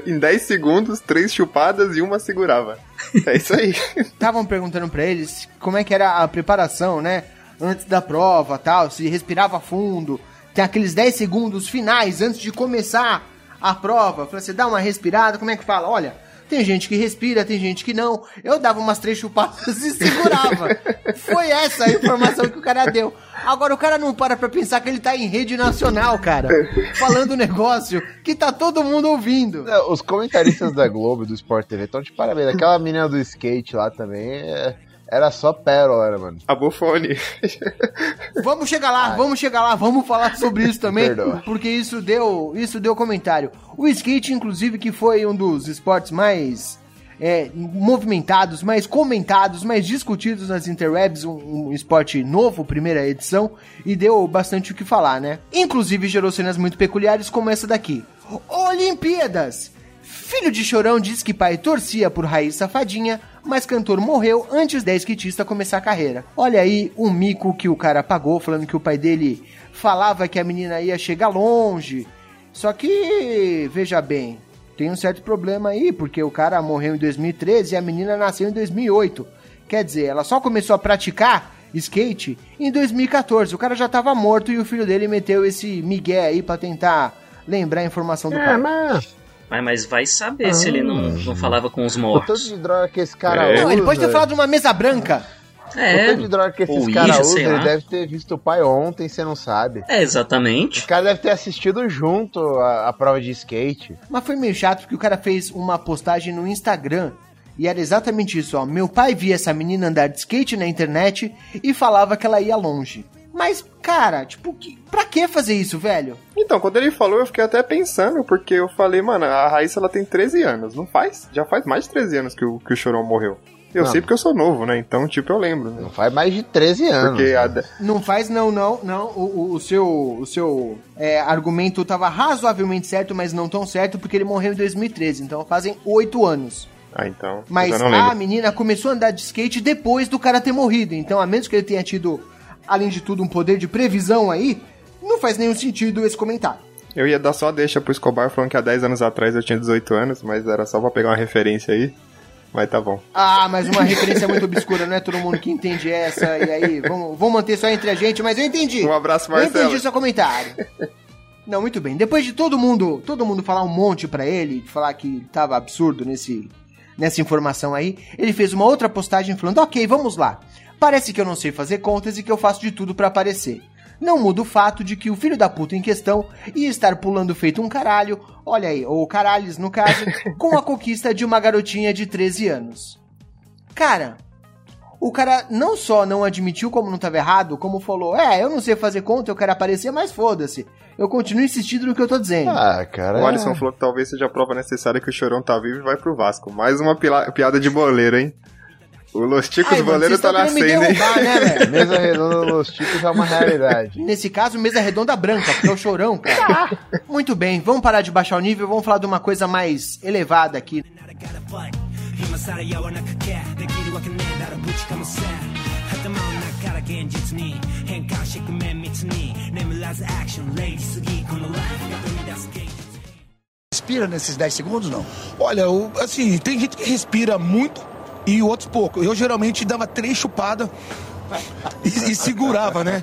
Em 10 segundos, três chupadas e uma segurava. É isso aí. estavam perguntando pra eles como é que era a preparação, né? Antes da prova, tal, se respirava fundo. Tem aqueles 10 segundos finais antes de começar a prova. Você dar uma respirada, como é que fala? Olha, tem gente que respira, tem gente que não. Eu dava umas três chupadas e segurava. Foi essa a informação que o cara deu. Agora o cara não para pra pensar que ele tá em rede nacional, cara. Falando um negócio que tá todo mundo ouvindo. Não, Os comentaristas da Globo do Sport TV estão de parabéns. Aquela menina do skate lá também é- era só pérola, né, mano? A bofone. Vamos chegar lá, vamos chegar lá, vamos falar sobre isso também, Perdoa. porque isso deu, isso deu comentário. O skate, inclusive, que foi um dos esportes mais é, movimentados, mais comentados, mais discutidos nas interwebs, um, um esporte novo, primeira edição, e deu bastante o que falar, né? Inclusive gerou cenas muito peculiares como essa daqui. Olimpíadas! Filho de Chorão diz que pai torcia por Raiz Safadinha, mas cantor morreu antes da skatista começar a carreira. Olha aí o mico que o cara pagou, falando que o pai dele falava que a menina ia chegar longe. Só que, veja bem, tem um certo problema aí, porque o cara morreu em 2013 e a menina nasceu em 2008. Quer dizer, ela só começou a praticar skate em 2014. O cara já tava morto e o filho dele meteu esse migué aí pra tentar lembrar a informação do É, pai. mas. Mas, mas vai saber se ele não, não falava com os O tanto mortos. de droga que esse cara É. usa. Não, ele pode ter falado de uma mesa branca. O É, tanto de droga que esses caras usam, sei ele lá. deve ter visto o pai ontem, você não sabe. é, exatamente. Os caras devem ter assistido junto a, a prova de skate. Mas foi meio chato porque o cara fez uma postagem no Instagram E era exatamente isso, ó. Meu pai via essa menina andar de skate na internet e falava que ela ia longe. Mas, cara, tipo, que, pra que fazer isso, velho? Então, quando ele falou, eu fiquei até pensando, porque eu falei, mano, a Raíssa ela tem 13 anos, não faz? Já faz mais de 13 anos que o, que o Chorão morreu. Eu Não. sei porque eu sou novo, né? Então, tipo, eu lembro, né? Não faz mais de 13 anos. Porque a, Não faz, não, não, não. O, o- o seu, o seu é, argumento tava razoavelmente certo, mas não tão certo, porque ele morreu em 2013. Então fazem oito anos. Ah, então. Mas a lembro. menina começou a andar de skate depois do cara ter morrido. Então, a menos que ele tenha tido, além de tudo, um poder de previsão aí, não faz nenhum sentido esse comentário. Eu ia dar só deixa pro Escobar falando que há 10 anos atrás eu tinha 18 anos, mas era só pra pegar uma referência aí. Mas tá bom. Ah, mas uma referência muito obscura, não é todo mundo que entende essa. E aí, vamos, vamos manter só entre a gente, mas eu entendi. Um abraço, Eu Marcelo. entendi seu comentário. Não, muito bem. Depois de todo mundo, todo mundo falar um monte pra ele, falar que tava absurdo nesse, nessa informação aí, ele fez uma outra postagem falando: "OK, vamos lá. Parece que eu não sei fazer contas e que eu faço de tudo pra aparecer. Não muda o fato de que o filho da puta em questão ia estar pulando feito um caralho, olha aí, ou caralhos no caso, com a conquista de uma garotinha de 13 anos. Cara, o cara não só não admitiu como não tava errado, como falou: É, eu não sei fazer conta, eu quero aparecer, mas foda-se. Eu continuo insistindo no que eu tô dizendo. Ah, cara. O Alisson falou que talvez seja a prova necessária que o Chorão tá vivo e vai pro Vasco. Mais uma piada de boleiro, hein? O Los Ticos Ai, Boleiro tá nascendo, derrubar, hein? Né, mesa redonda Los Ticos é uma realidade. Nesse caso, mesa redonda branca, porque é o chorão, cara. Muito bem, vamos parar de baixar o nível, vamos falar de uma coisa mais elevada aqui. Respira nesses 10 segundos, não? Olha, assim, tem gente que respira muito e outros pouco. Eu geralmente dava três chupadas e, e segurava, né?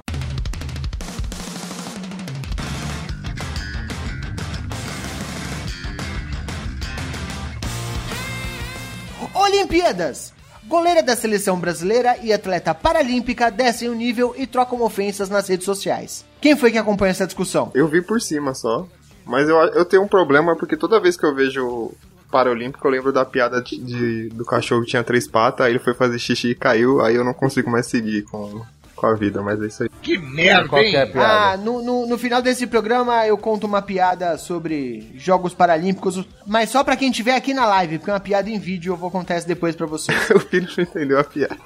Olimpíadas! Goleira da seleção brasileira e atleta paralímpica descem o nível e trocam ofensas nas redes sociais. Quem foi que acompanha essa discussão? Eu vi por cima só. Mas eu, eu tenho um problema porque toda vez que eu vejo Paralímpico, eu lembro da piada de, de- do cachorro que tinha três patas, aí ele foi fazer xixi e caiu, aí eu não consigo mais seguir com, com a vida, mas é isso aí. Qual que é a Ah, piada? no, no, no final desse programa eu conto uma piada sobre Jogos Paralímpicos, mas só pra quem tiver aqui na live, porque é uma piada em vídeo, eu vou contar isso depois pra vocês. o filho não entendeu a piada.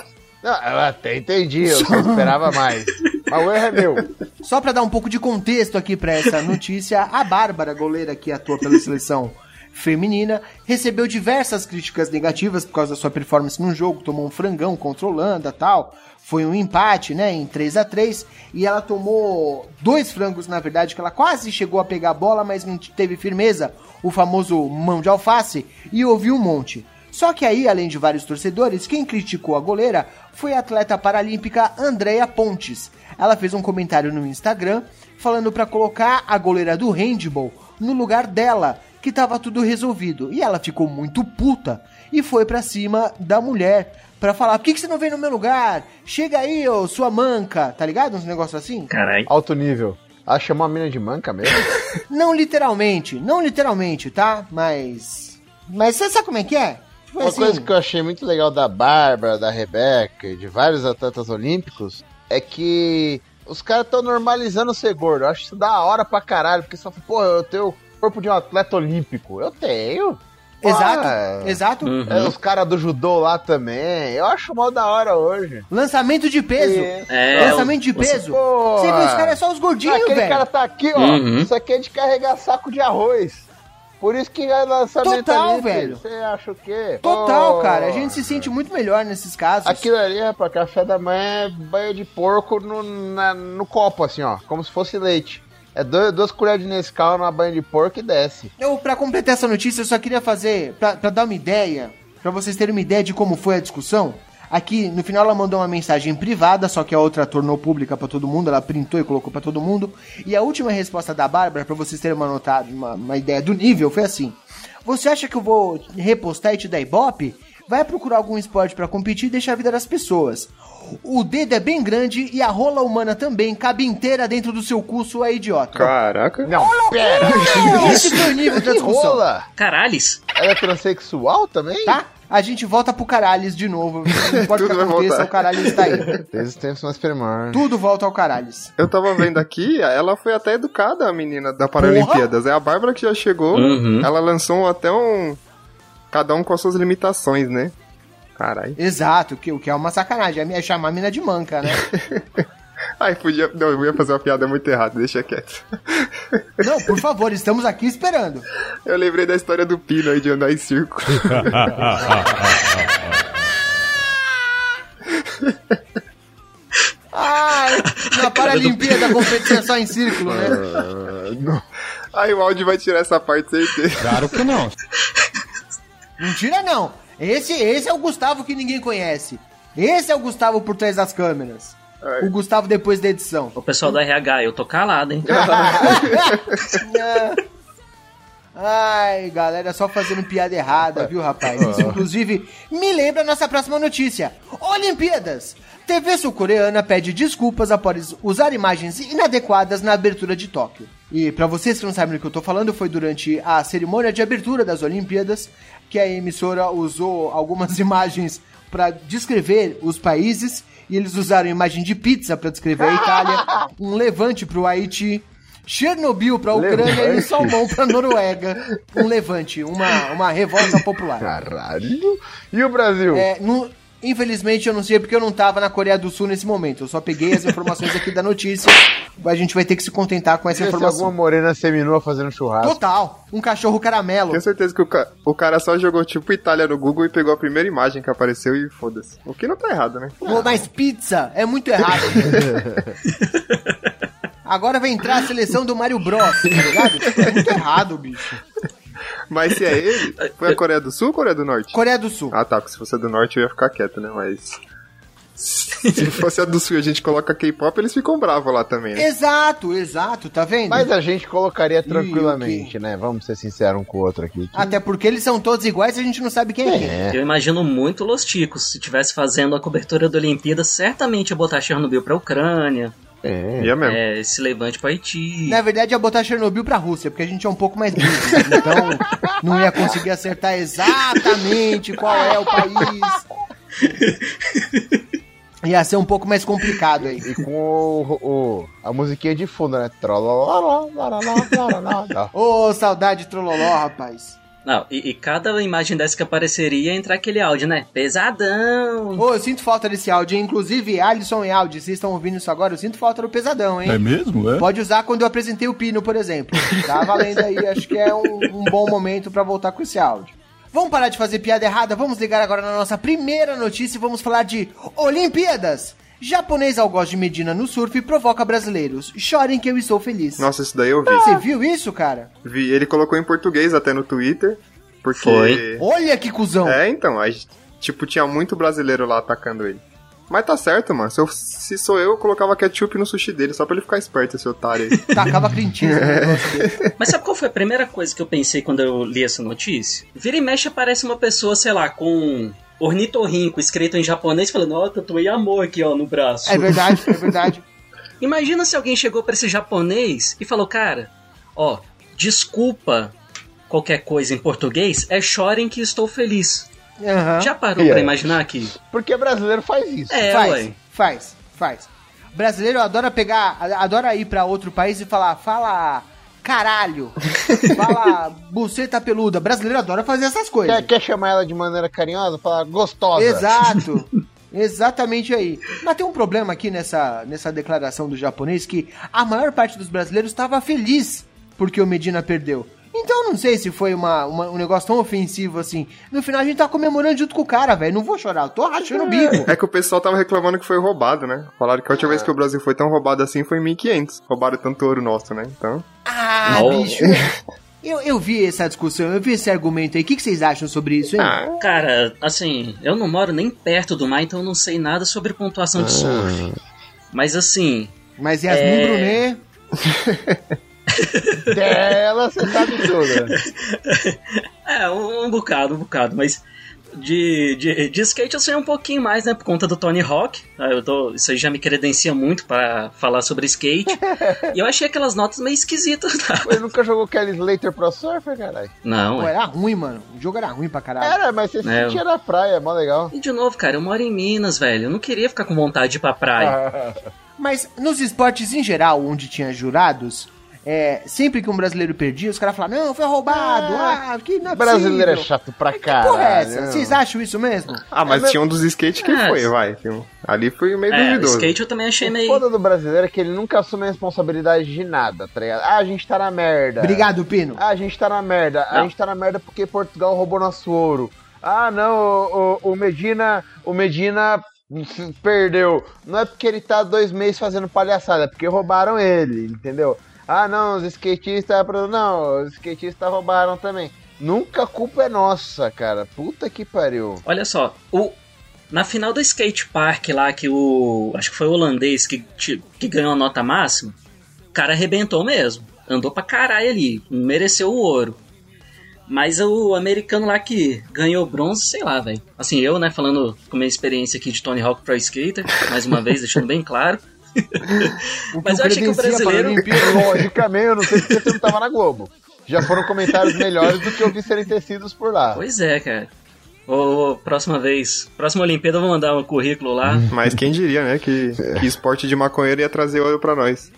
Não, eu até entendi, eu só esperava mais. Mas o erro é meu. Só pra dar um pouco de contexto aqui pra essa notícia, a Bárbara, goleira que atua pela seleção feminina, recebeu diversas críticas negativas por causa da sua performance no jogo, tomou um frangão Holanda tal. Foi um empate, né, em 3 a 3 e ela tomou dois frangos, na verdade, que ela quase chegou a pegar a bola, mas não teve firmeza, o famoso mão de alface, e ouviu um monte. Só que aí, além de vários torcedores, quem criticou a goleira foi a atleta paralímpica Andrea Pontes. Ela fez um comentário no Instagram falando pra colocar a goleira do handball no lugar dela, que tava tudo resolvido. E ela ficou muito puta e foi pra cima da mulher pra falar: "Por que, que você não vem no meu lugar? Chega aí, ô sua manca", tá ligado? Uns negócios assim? Caralho. Alto nível. Ela chamou a mina de manca mesmo? Não literalmente, não literalmente, tá? Mas mas você sabe como é que é? Tipo Uma assim, coisa que eu achei muito legal da Bárbara, da Rebeca e de vários atletas olímpicos é que os caras estão normalizando ser gordo. Eu acho isso da hora pra caralho, porque só pô, eu tenho corpo de um atleta olímpico. Eu tenho. Exato, é. exato. Uhum. É, os caras do judô lá também. Eu acho mal da hora hoje. Lançamento de peso. É, Lançamento de peso. Pô, Você vê, os caras é só os gordinhos, Aquele velho. cara tá aqui, ó. Uhum. Isso aqui é de carregar saco de arroz. Por isso que é lançamento Total, ali, velho. Você acha o quê? Total, Pô, cara. A gente se sente muito melhor nesses casos. Aquilo ali, rapaz, café da manhã é banho de porco no, na- no copo, assim, ó. Como se fosse leite. É dois, duas colheres de Nescau na banha de porco e desce. Eu, pra completar essa notícia, eu só queria fazer, pra, pra dar uma ideia, pra vocês terem uma ideia de como foi a discussão. Aqui, no final, ela mandou uma mensagem privada, só que a outra tornou pública pra todo mundo, ela printou e colocou pra todo mundo. E a última resposta da Bárbara, pra vocês terem uma, notado, uma, uma ideia do nível, foi assim: Você acha que eu vou repostar e te dar ibope? Vai procurar algum esporte pra competir e deixar a vida das pessoas. O dedo é bem grande e a rola humana também cabe inteira dentro do seu cu, sua idiota. Caraca. Não, pera! Esse foi o nível da Que discussão. rola? Caralhos. Ela é transexual também? Tá? a gente volta pro Caralhos de novo. Não importa o que aconteça, o Caralhos tá aí. Desde os tempos mais primórdios. Tudo volta ao Caralhos. Eu tava vendo aqui, ela foi até educada, a menina da Paralimpíadas. É a Bárbara que já chegou, Uhum. ela lançou até um. Cada um com as suas limitações, né? Caralho. Exato, que, o que é uma sacanagem. É chamar a mina de manca, né? Ai, podia. Não, eu ia fazer uma piada muito errada, deixa quieto. Não, por favor, estamos aqui esperando. Eu lembrei da história do Pino aí de andar em círculo. Ai, na Paralimpíada a competição é só em círculo, né? Aí o áudio vai tirar essa parte, certeza. Claro que não. Mentira não. Esse, esse é o Gustavo que ninguém conhece. Esse é o Gustavo por trás das câmeras. O Gustavo depois da edição. O pessoal do RH, eu tô calado, hein? Ai, galera, só fazendo piada errada, viu, rapaz? Isso, inclusive, me lembra a nossa próxima notícia. Olimpíadas! TV sul-coreana pede desculpas após usar imagens inadequadas na abertura de Tóquio. E pra vocês que não sabem do que eu tô falando, foi durante a cerimônia de abertura das Olimpíadas que a emissora usou algumas imagens pra descrever os países e eles usaram imagem de pizza pra descrever a Itália, um levante pro Haiti, Chernobyl pra Ucrânia e um Levante. salmão pra Noruega. Um levante, uma, uma revolta popular. Caralho. E o Brasil? É, no- infelizmente eu não sei porque eu não tava na Coreia do Sul nesse momento. Eu só peguei as informações aqui da notícia. A gente vai ter que se contentar com essa Tivesse informação. alguma morena seminua fazendo churrasco. Total. Um cachorro caramelo. Tenho certeza que o, ca- o cara só jogou tipo Itália no Google e pegou a primeira imagem que apareceu e foda-se. O que não tá errado, né? Pô, Mas pizza é muito errado. Agora vai entrar a seleção do Mario Bros, tá ligado? Tipo, É muito errado, bicho. Mas se é ele, foi a Coreia do Sul ou Coreia do Norte? Coreia do Sul. Ah tá, porque se fosse a do Norte eu ia ficar quieto, né? Mas. Se fosse a do Sul e a gente coloca K-pop, eles ficam bravos lá também, né? Exato, exato, tá vendo? Mas a gente colocaria tranquilamente, né? Vamos ser sinceros um com o outro aqui. Até porque eles são todos iguais e a gente não sabe quem é quem. É. Eu imagino muito Los Ticos. Se tivesse fazendo a cobertura da Olimpíada, certamente ia botar Chernobyl pra Ucrânia, É. Ia mesmo. é, esse levante pra Haiti. Na verdade, ia botar Chernobyl pra Rússia, porque a gente é um pouco mais burro. né? Então, não ia conseguir acertar exatamente qual é o país. Ia ser um pouco mais complicado aí. E com o, o- a musiquinha de fundo, né? Trololó. Ô, saudade trololó, rapaz. Não, e, e cada imagem dessa que apareceria ia entrar aquele áudio, né? Pesadão! Ô, eu sinto falta desse áudio. Inclusive, Alisson e Audi, vocês estão ouvindo isso agora? Eu sinto falta do pesadão, hein? É mesmo? É? Pode usar quando eu apresentei o Pino, por exemplo. Tá valendo aí, acho que é um, um bom momento pra voltar com esse áudio. Vamos parar de fazer piada errada, vamos ligar agora na nossa primeira notícia e vamos falar de Olimpíadas. Japonês algoz de Medina no surf provoca brasileiros. Chorem que eu estou feliz. Nossa, isso daí eu vi. Você viu isso, cara? Vi. Ele colocou em português até no Twitter. Porque. Foi. Olha que cuzão. É, então. A, gente- tipo, tinha muito brasileiro lá atacando ele. Mas tá certo, mano. Se, eu- se sou eu, eu colocava ketchup no sushi dele, só pra ele ficar esperto, esse otário aí. Tacava no negócio dele. Mas sabe qual foi a primeira coisa que eu pensei quando eu li essa notícia? Vira e mexe aparece uma pessoa, sei lá, com ornitorrinco escrito em japonês falando, ó, tatuei amor aqui, ó, no braço. É verdade, é verdade. Imagina se alguém chegou pra esse japonês e falou, cara, ó, desculpa qualquer coisa em português, é chorem que estou feliz. Aham. Já parou Yeah. pra imaginar aqui? Porque brasileiro faz isso. É, faz, ué. faz, faz. Brasileiro adora pegar, adora ir pra outro país e falar, fala caralho, fala buceta peluda. Brasileiro adora fazer essas coisas. Quer, quer chamar ela de maneira carinhosa? Falar gostosa. Exato. Exatamente aí. Mas tem um problema aqui nessa, nessa declaração do japonês que a maior parte dos brasileiros estava feliz porque o Medina perdeu. Então eu não sei se foi uma, uma- um negócio tão ofensivo assim. No final a gente tá comemorando junto com o cara, velho. Não vou chorar, eu tô rachando o bico. É que o pessoal tava reclamando que foi roubado, né? Falaram que a última vez que o Brasil foi tão roubado assim foi em 1500. Roubaram tanto ouro nosso, né? Então. Ah, Não. bicho. Eu, eu vi essa discussão, eu vi esse argumento aí. O que, que vocês acham sobre isso, hein? Ah, Cara, assim, eu não moro nem perto do mar, então eu não sei nada sobre pontuação de surf. Mas assim, Mas Yasmin É. Brunet. Dela você sabe tudo. É, um, um bocado, um bocado, mas de, de, de skate eu sei um pouquinho mais, né, por conta do Tony Hawk. Ah, Eu tô, isso aí já me credencia muito pra falar sobre skate. e eu achei aquelas notas meio esquisitas. tá? Ele nunca jogou Kelly Slater Pro Surfer, caralho? Não, Pô, é. era ruim, mano. O jogo era ruim pra caralho. Era, mas você É. sentia na praia, mó legal. E de novo, cara, eu moro em Minas, velho. Eu não queria ficar com vontade de ir pra praia. Mas nos esportes em geral, onde tinha jurados, é, sempre que um brasileiro perdia, os caras falavam, não, foi roubado, ah, que não é Brasileiro é possível." chato pra Que porra é essa? Vocês acham isso mesmo? Ah, mas tinha um dos skate que É, foi, vai. Ali foi meio É, o duvidoso. skate eu também achei O meio. foda do brasileiro é que ele nunca assume a responsabilidade de nada, tá ligado? Ah, a gente tá na merda. Obrigado, Pino. Ah, a gente tá na merda. A Não. gente tá na merda porque Portugal roubou nosso ouro. Ah, não, o, o- o Medina. O Medina perdeu. Não é porque ele tá dois meses fazendo palhaçada, é porque roubaram ele, entendeu? Ah, não, os skatistas. Não, os skatistas roubaram também. Nunca a culpa é nossa, cara. Puta que pariu. Olha só, o. Na final do skate park lá, que o. Acho que foi o holandês que, que ganhou a nota máxima, o cara arrebentou mesmo. Andou pra caralho ali. Mereceu o ouro. Mas o americano lá que ganhou bronze, sei lá, velho. Assim, eu, né, falando com minha experiência aqui de Tony Hawk Pro Skater, mais uma vez, deixando bem claro. Mas eu achei que o para brasileiro- Olimpíada- Logicamente, eu não sei porque você não tava na Globo. Já foram comentários melhores do que eu vi serem tecidos por lá. Pois é, cara. Ô, próxima vez, próxima Olimpíada eu vou mandar um currículo lá. Mas quem diria, né, que, que esporte de maconheiro ia trazer ouro pra nós.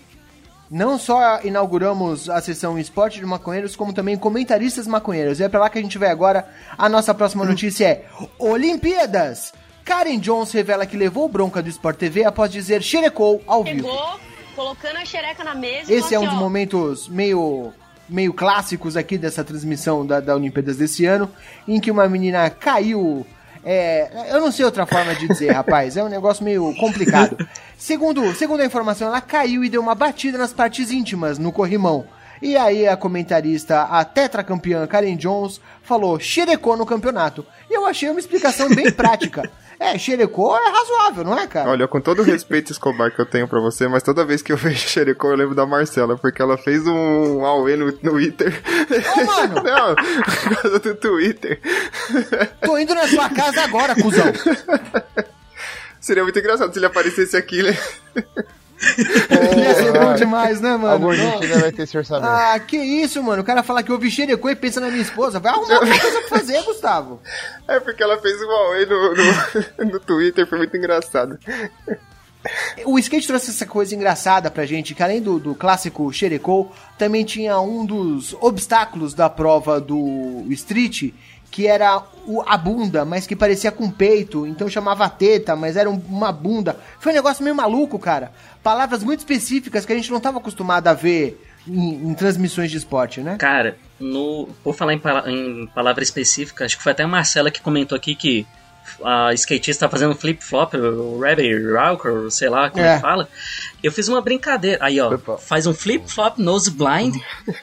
Não só inauguramos a sessão Esporte de Maconheiros, como também comentaristas maconheiros. E é pra lá que a gente vai agora. A nossa próxima notícia é: Olimpíadas! Karen Jones revela que levou bronca do Sport TV após dizer xerecou ao vivo. Chegou, colocando a xereca na mesa e Esse é um dos assim, ó, momentos meio, meio clássicos aqui dessa transmissão da, da Olimpíadas desse ano, em que uma menina caiu. é, eu não sei outra forma de dizer, rapaz, é um negócio meio complicado. Segundo, segundo a informação, ela caiu e deu uma batida nas partes íntimas no corrimão. E aí a comentarista, a tetracampeã Karen Jones, falou xerecou no campeonato. E eu achei uma explicação bem prática. É, xerecou é razoável, não é, cara? Olha, com todo o respeito, Escobar, que eu tenho pra você, mas toda vez que eu vejo Xerecô, eu lembro da Marcela, porque ela fez um Aue no Twitter. Ô, mano! Não, por causa do Twitter. Tô indo na sua casa agora, cuzão. Seria muito engraçado se ele aparecesse aqui, né? Ia ser bom demais, né, mano? Algum dia ainda vai ter esse orçamento. Ah, que isso, mano. O cara fala que ouve xerecô e pensa na minha esposa. Vai arrumar outra coisa pra fazer, Gustavo. É porque ela fez um Aue no, no, no Twitter, foi muito engraçado. O skate trouxe essa coisa engraçada pra gente, que além do, do clássico xerecô, também tinha um dos obstáculos da prova do street, que era o- a bunda, mas que parecia com peito, então chamava teta, mas era um- uma bunda. Foi um negócio meio maluco, cara. Palavras muito específicas que a gente não tava acostumado a ver em, em transmissões de esporte, né? Cara, no, por falar em, em palavra específica, acho que foi até a Marcela que comentou aqui que a skatista tá fazendo flip-flop, o Rabbit Rocker, sei lá como É. é. fala. Eu fiz uma brincadeira. Aí, ó, faz um flip-flop nose blind,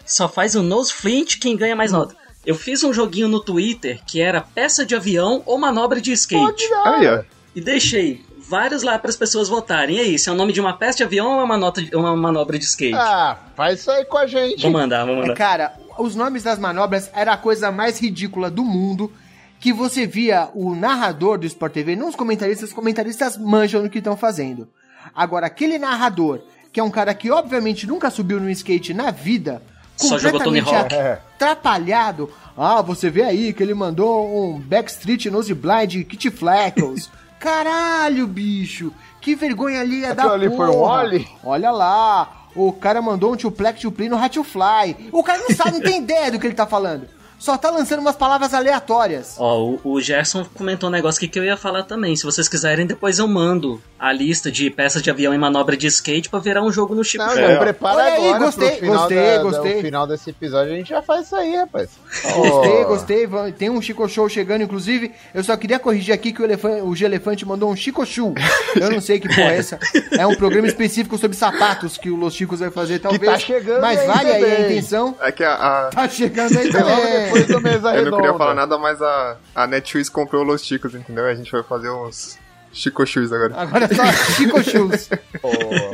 só faz um nose flint quem ganha mais nota. Eu fiz um joguinho no Twitter que era peça de avião ou manobra de skate. Aí, ó. E deixei vários lá para as pessoas votarem. E aí, se é o nome de uma peça de avião ou é uma, nota de- uma manobra de skate? Ah, faz isso aí com a gente. Vou mandar, vou É, mandar. cara, os nomes das manobras era a coisa mais ridícula do mundo. Que você via o narrador do Sport TV, não os comentaristas, os comentaristas manjam no que estão fazendo. Agora, aquele narrador, que é um cara que obviamente nunca subiu no skate na vida, Só jogou Tony Hawk. atrapalhado. Ah, você vê aí que ele mandou um Backstreet Nose Blind Kit Fleckles. Caralho, bicho! Que vergonha ali da Aquilo ali foi um porra. Olha lá, o cara mandou um tuplex tupli no Hatchfly. O cara não sabe, não tem ideia do que ele tá falando. Só tá lançando umas palavras aleatórias. Ó, o, o Gerson comentou um negócio aqui que eu ia falar também. Se vocês quiserem, depois eu mando a lista de peças de avião e manobra de skate pra virar um jogo no Chico Não, Show. já prepara Olha aí, agora gostei, pro final gostei, da- gostei. final desse episódio a gente já faz isso aí, rapaz. Gostei, Ó, gostei. va- Tem um Chico Show chegando, inclusive. Eu só queria corrigir aqui que o, elefante, o G-Elefante mandou um Chico Show. Eu não sei que porra é essa. É um programa específico sobre sapatos que o Los Chicos vai fazer, talvez. tá chegando Mas aí vale aí a também. intenção. É que a. a- Tá chegando aí também. Do mesa eu não queria redonda. falar nada, mas a, a Netshoes comprou Los Chicos, entendeu? A gente vai fazer uns, Chico Shoes agora. Agora é só Chico Shoes. Ó,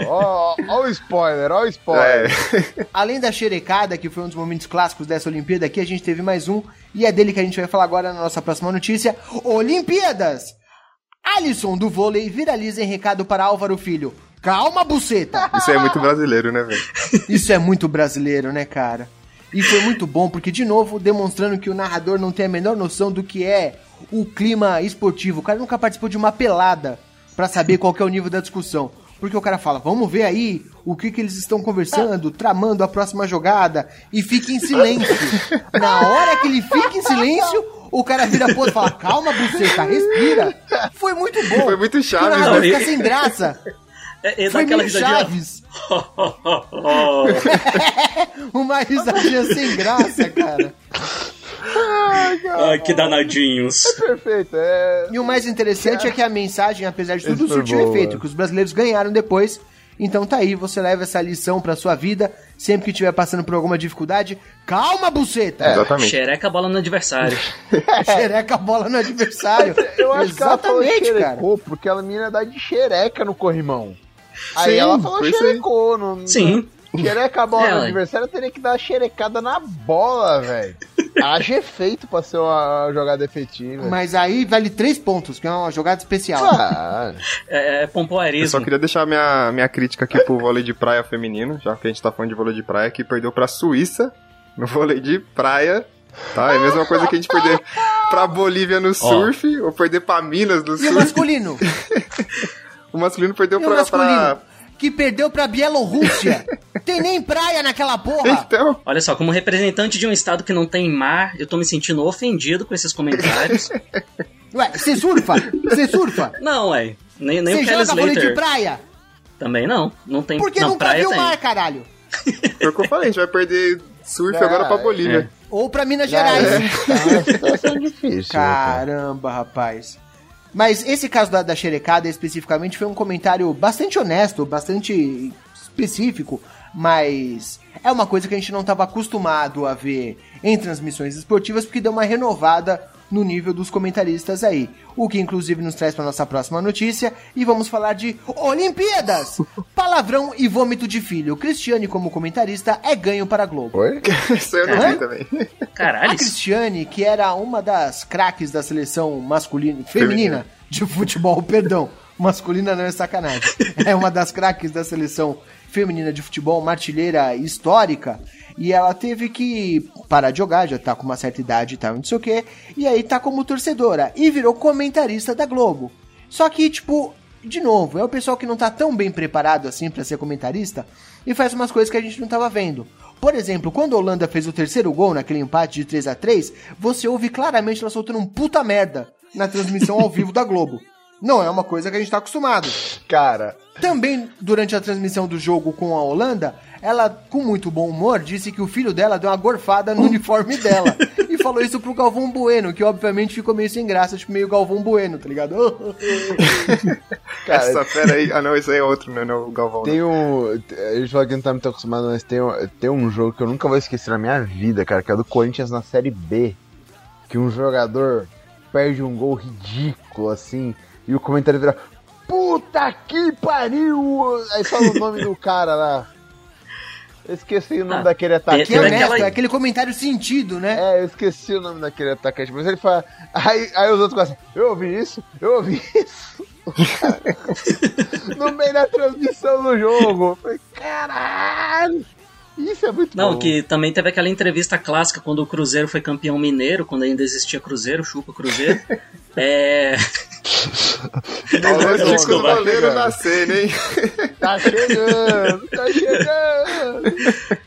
ó, ó o spoiler, ó o spoiler. É. Além da xerecada, que foi um dos momentos clássicos dessa Olimpíada aqui, a gente teve mais um, e é dele que a gente vai falar agora na nossa próxima notícia. Olimpíadas! Alisson do vôlei viraliza em recado para Álvaro Filho. Calma, buceta! Isso aí é muito brasileiro, né, velho? Isso é muito brasileiro, né, cara? E foi muito bom, porque, de novo, demonstrando que o narrador não tem a menor noção do que é o clima esportivo. O cara nunca participou de uma pelada pra saber qual é o nível da discussão. Porque o cara fala, vamos ver aí o que, que eles estão conversando, tramando a próxima jogada, e fica em silêncio. Na hora que ele fica em silêncio, o cara vira outro e fala, calma, buceta, respira. Foi muito bom. Foi muito O chave, narrador velho. fica sem graça. É, é Foi daquela risadinha. Chaves. Uma risadinha sem graça, cara. Ai, que danadinhos. Perfeito, é. E o mais interessante é que a mensagem, apesar de tudo, surtiu boa. efeito, que os brasileiros ganharam depois. Então tá aí, você leva essa lição pra sua vida, sempre que estiver passando por alguma dificuldade. Calma, buceta! É. Exatamente. Xereca a bola no adversário. Xereca a bola no adversário. Eu acho que ela falou Exatamente, cara. xerecou, porque ela menina dá de xereca no corrimão. Aí Sim, ela falou xerecou. Não, Sim. Xereca a bola É, no ué. adversário, eu teria que dar xerecada na bola, velho. Haja efeito pra ser uma jogada efetiva. Mas aí vale três pontos, que é uma jogada especial. Ah, É, é Eu só pompoarismo. queria deixar minha, minha crítica aqui pro vôlei de praia feminino, já que a gente tá falando de vôlei de praia, que perdeu pra Suíça no vôlei de praia. Tá? É a mesma coisa que a gente perder pra Bolívia no surf, ou perder pra Minas no E o surf. masculino? O masculino perdeu E o pra, masculino? pra. Que perdeu pra Bielorrússia. Tem nem praia naquela porra. Então, Olha só, como representante de um estado que não tem mar, eu tô me sentindo ofendido com esses comentários. Ué, você surfa? Você surfa? não, ué. Nem, nem Você o Kelly joga vôlei de praia? Também não. Não tem. Porque não, nunca praia viu o tem. mar, caralho. foi o que eu falei, a gente vai perder surf Ah, agora pra Bolívia. Ou pra Minas Gerais. é. tá uma situação difícil. cara. Caramba, rapaz. Mas esse caso da, da xerecada especificamente foi um comentário bastante honesto, bastante específico, mas é uma coisa que a gente não estava acostumado a ver em transmissões esportivas, porque deu uma renovada no nível dos comentaristas aí. O que inclusive nos traz para nossa próxima notícia e vamos falar de Olimpíadas! Palavrão e vômito de filho. Cristiane como comentarista é ganho para a Globo. Oi? Isso aí eu não vi também. Caralho. A Cristiane, que era uma das craques da seleção masculina, feminina de futebol, perdão, masculina não é sacanagem. É uma das craques da seleção feminina de futebol, uma artilheira histórica, e ela teve que parar de jogar, já tá com uma certa idade e tal, não sei o quê, e aí tá como torcedora e virou comentarista da Globo. Só que, tipo, de novo, é o pessoal que não tá tão bem preparado assim pra ser comentarista e faz umas coisas que a gente não tava vendo. Por exemplo, quando a Holanda fez o terceiro gol naquele empate de 3 a 3 você ouve claramente ela soltando um puta merda na transmissão ao vivo da Globo. Não é uma coisa que a gente tá acostumado. Cara, Também, durante a transmissão do jogo com a Holanda, ela, com muito bom humor, disse que o filho dela deu uma gorfada no uniforme dela. E falou isso pro Galvão Bueno, que obviamente ficou meio sem graça, tipo meio Galvão Bueno, tá ligado? cara, Essa fera aí. Ah, não, esse aí é outro, né? Não, o Galvão. Tem um. A gente fala que não tá muito acostumado, mas tem, um- tem um jogo que eu nunca vou esquecer na minha vida, cara, que é do Corinthians na Série B. Que um jogador perde um gol ridículo, assim, e o comentário vira. Puta que pariu! Aí fala o nome do cara lá. Eu esqueci o nome Ah, daquele Que atacante. é honesto, aquela- é aquele comentário sentido, né? É, eu esqueci o nome daquele atacante, mas ele fala. Aí, aí os outros começam, eu ouvi isso, eu ouvi isso. no meio da transmissão do jogo. Eu falei, caralho! Isso é muito Não, bom. que também teve aquela entrevista clássica quando o Cruzeiro foi campeão mineiro, quando ainda existia Cruzeiro, chupa Cruzeiro. é. Olha o Chico Tá Goleiro chegando. na cena, hein? Tá chegando, tá chegando.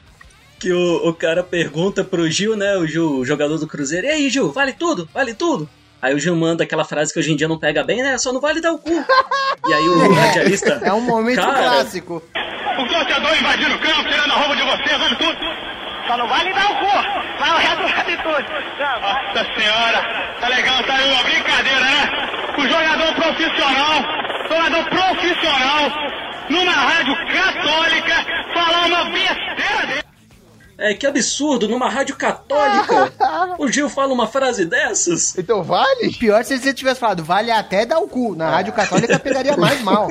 Que o, o cara pergunta pro Gil, né? O Gil, o jogador do Cruzeiro, e aí, Gil, vale tudo? Vale tudo? Aí o Gil manda aquela frase que hoje em dia não pega bem, né? Só não vale dar o cu. E aí o radialista. É um momento Cara, clássico. O torcedor invadindo o campo, tirando a roupa de você, vale tudo. Só não vale dar o cu. Vai o resto vale tudo. Nossa senhora, tá legal, tá aí uma brincadeira, né? O jogador profissional, jogador profissional, numa rádio católica, falar uma besteira dele. É, que absurdo, numa rádio católica. O Gil fala uma frase dessas? Então vale? Pior se você tivesse falado, vale até dar o cu. Na Rádio Católica pegaria mais mal.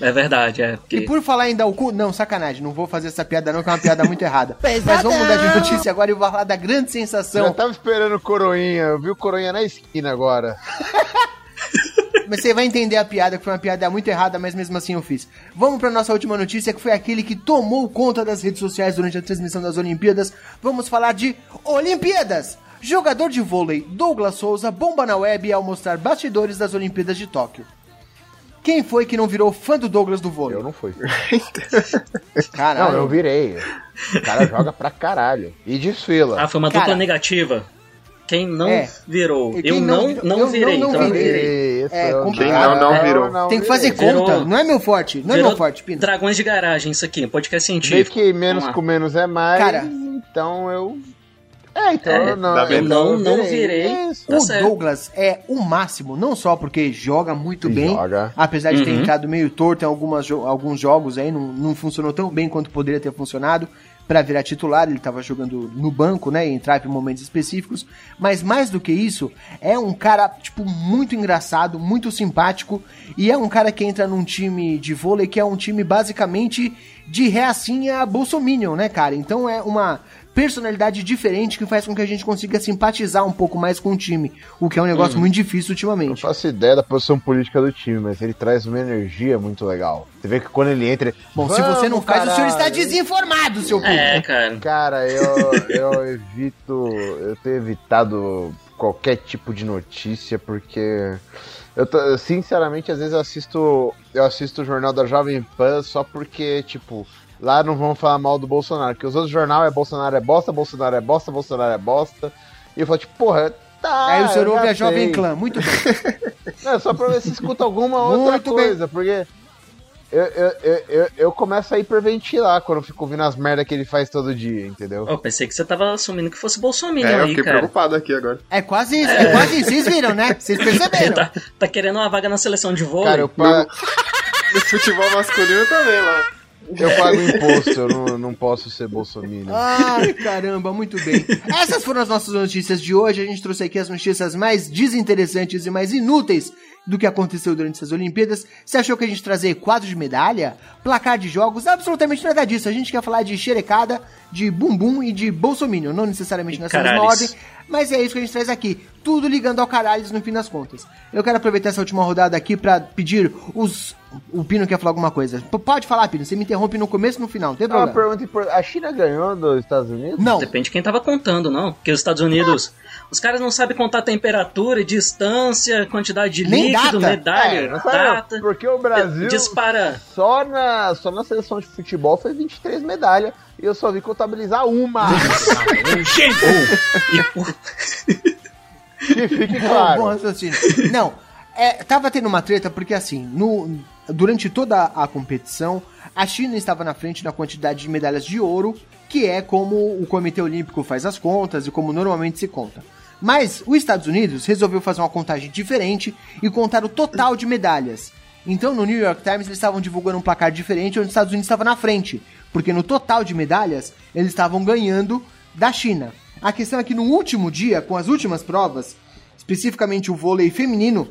É verdade, é. E Porque... por falar em dar o cu, não, sacanagem, não vou fazer essa piada não, que é uma piada muito errada. Mas vamos mudar de notícia agora e vou falar da grande Já sensação. tava esperando o Coroinha. Eu vi o Coroinha na esquina agora. Mas você vai entender a piada, que foi uma piada muito errada, mas mesmo assim eu fiz. Vamos pra nossa última notícia, que foi aquele que tomou conta das redes sociais durante a transmissão das Olimpíadas. Vamos falar de Olimpíadas! Jogador de vôlei Douglas Souza bomba na web ao mostrar bastidores das Olimpíadas de Tóquio. Quem foi que não virou fã do Douglas do vôlei? Eu não fui. Caralho. Não, eu virei. O cara joga pra caralho. E desfila. Ah, foi uma Cara- dupla negativa. Quem não É. virou? Quem Eu não não, virou- não, eu virei. não então eu virei. É complicado. Quem não, não virou. Tem que fazer virei. Virou- conta, não é meu forte, não é Virou meu forte, Pino. Dragões de garagem, isso aqui, podcast científico. que menos com menos é mais. Cara. Então eu. É, então É, eu não. eu? Não, não virei. Isso. Tá o certo. Douglas é o máximo, não só porque joga muito bem, Joga. apesar de ter Uhum. entrado meio torto em algumas alguns jogos aí, não, não funcionou tão bem quanto poderia ter funcionado pra virar titular, ele tava jogando no banco, né, e entrar em momentos específicos, mas mais do que isso, é um cara, tipo, muito engraçado, muito simpático, e é um cara que entra num time de vôlei que é um time basicamente de reacinha bolsominion, né, cara? Então é uma personalidade diferente que faz com que a gente consiga simpatizar um pouco mais com o time, o que é um negócio muito difícil Não ultimamente. faço ideia da posição política do time, mas ele traz uma energia muito legal. Você vê que quando ele entra. ele, Bom, se você não "Vamos, faz, o senhor está caralho." desinformado, seu. É, cara. Cara, eu, eu evito. Eu tenho evitado qualquer tipo de notícia, porque. Eu tô- sinceramente, às vezes eu assisto. Eu assisto o jornal da Jovem Pan só porque, tipo, lá não vão falar mal do Bolsonaro. Porque os outros jornais é Bolsonaro é bosta, Bolsonaro é bosta, Bolsonaro é bosta. E eu falo, tipo, porra, tá. Aí o senhor eu ouve a Jovem. Clã, muito bem. Não, só pra ver se escuta alguma outra Muito bem. coisa, porque eu, eu, eu, eu, eu começo a hiperventilar quando eu fico ouvindo as merdas que ele faz todo dia, entendeu? Eu pensei que você tava assumindo que fosse Bolsonaro É, eu aí, fiquei cara. preocupado aqui agora. É quase isso, é quase isso. Vocês viram, né? Vocês perceberam. Tá, tá querendo uma vaga na seleção de vôlei? Cara, eu pago, No futebol masculino também lá. Eu pago imposto, eu não, não posso ser bolsominion. Ai, caramba, muito bem. Essas foram as nossas notícias de hoje. A gente trouxe aqui as notícias mais desinteressantes e mais inúteis do que aconteceu durante essas Olimpíadas. Você achou que a gente trazer quadro de medalha, placar de jogos? Absolutamente nada disso. A gente quer falar de xerecada, de bumbum e de bolsominion. Não necessariamente nessa mesma ordem, mas é isso que a gente traz aqui. Tudo ligando ao caralho no fim das contas. Eu quero aproveitar essa última rodada aqui pra pedir os... O Pino quer falar alguma coisa. P- pode falar, Pino. Você me interrompe no começo e no final. Não tem Uma problema. pergunta importante. A China ganhou dos Estados Unidos? Não. Depende de quem tava contando, não. Porque os Estados Unidos, os caras não sabem contar temperatura, distância, quantidade de Nem líquido, data. medalha, É, não sabe, data. Porque o Brasil Dispara. só na, só na seleção de futebol foi 23 medalhas e eu só vi contabilizar uma. que fique Bom, claro. bom raciocínio. Não, é, tava tendo uma treta porque assim, no, durante toda a competição, a China estava na frente na quantidade de medalhas de ouro, que é como o Comitê Olímpico faz as contas e como normalmente se conta. Mas os Estados Unidos resolveu fazer uma contagem diferente e contar o total de medalhas. Então no New York Times eles estavam divulgando um placar diferente onde os Estados Unidos estava na frente, porque no total de medalhas eles estavam ganhando da China. A questão é que no último dia, com as últimas provas, especificamente o vôlei feminino,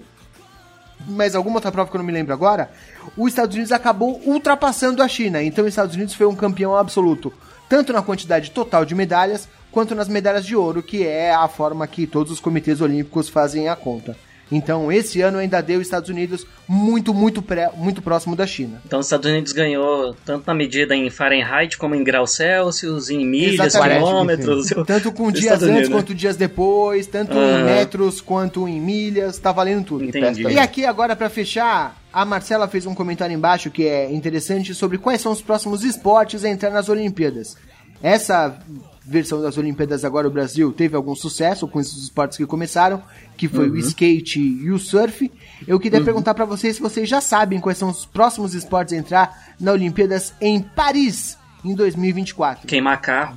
mas alguma outra prova que eu não me lembro agora, os Estados Unidos acabou ultrapassando a China. Então os Estados Unidos foi um campeão absoluto, tanto na quantidade total de medalhas, quanto nas medalhas de ouro, que é a forma que todos os comitês olímpicos fazem a conta. Então esse ano ainda deu os Estados Unidos muito, muito, pré, muito próximo da China. Então os Estados Unidos ganhou tanto na medida em Fahrenheit como em graus Celsius, em milhas, quilômetros. Tanto com dias Estados antes Unidos, né? quanto dias depois, tanto em metros quanto em milhas, tá valendo tudo. Entendi. E aqui agora pra fechar, a Marcela fez um comentário embaixo que é interessante sobre quais são os próximos esportes a entrar nas Olimpíadas. Essa versão das Olimpíadas agora o Brasil teve algum sucesso com esses esportes que começaram, que foi Uhum. o skate e o surf. Eu queria perguntar pra vocês se vocês já sabem quais são os próximos esportes a entrar na Olimpíadas em Paris em 2024. Queimar carro.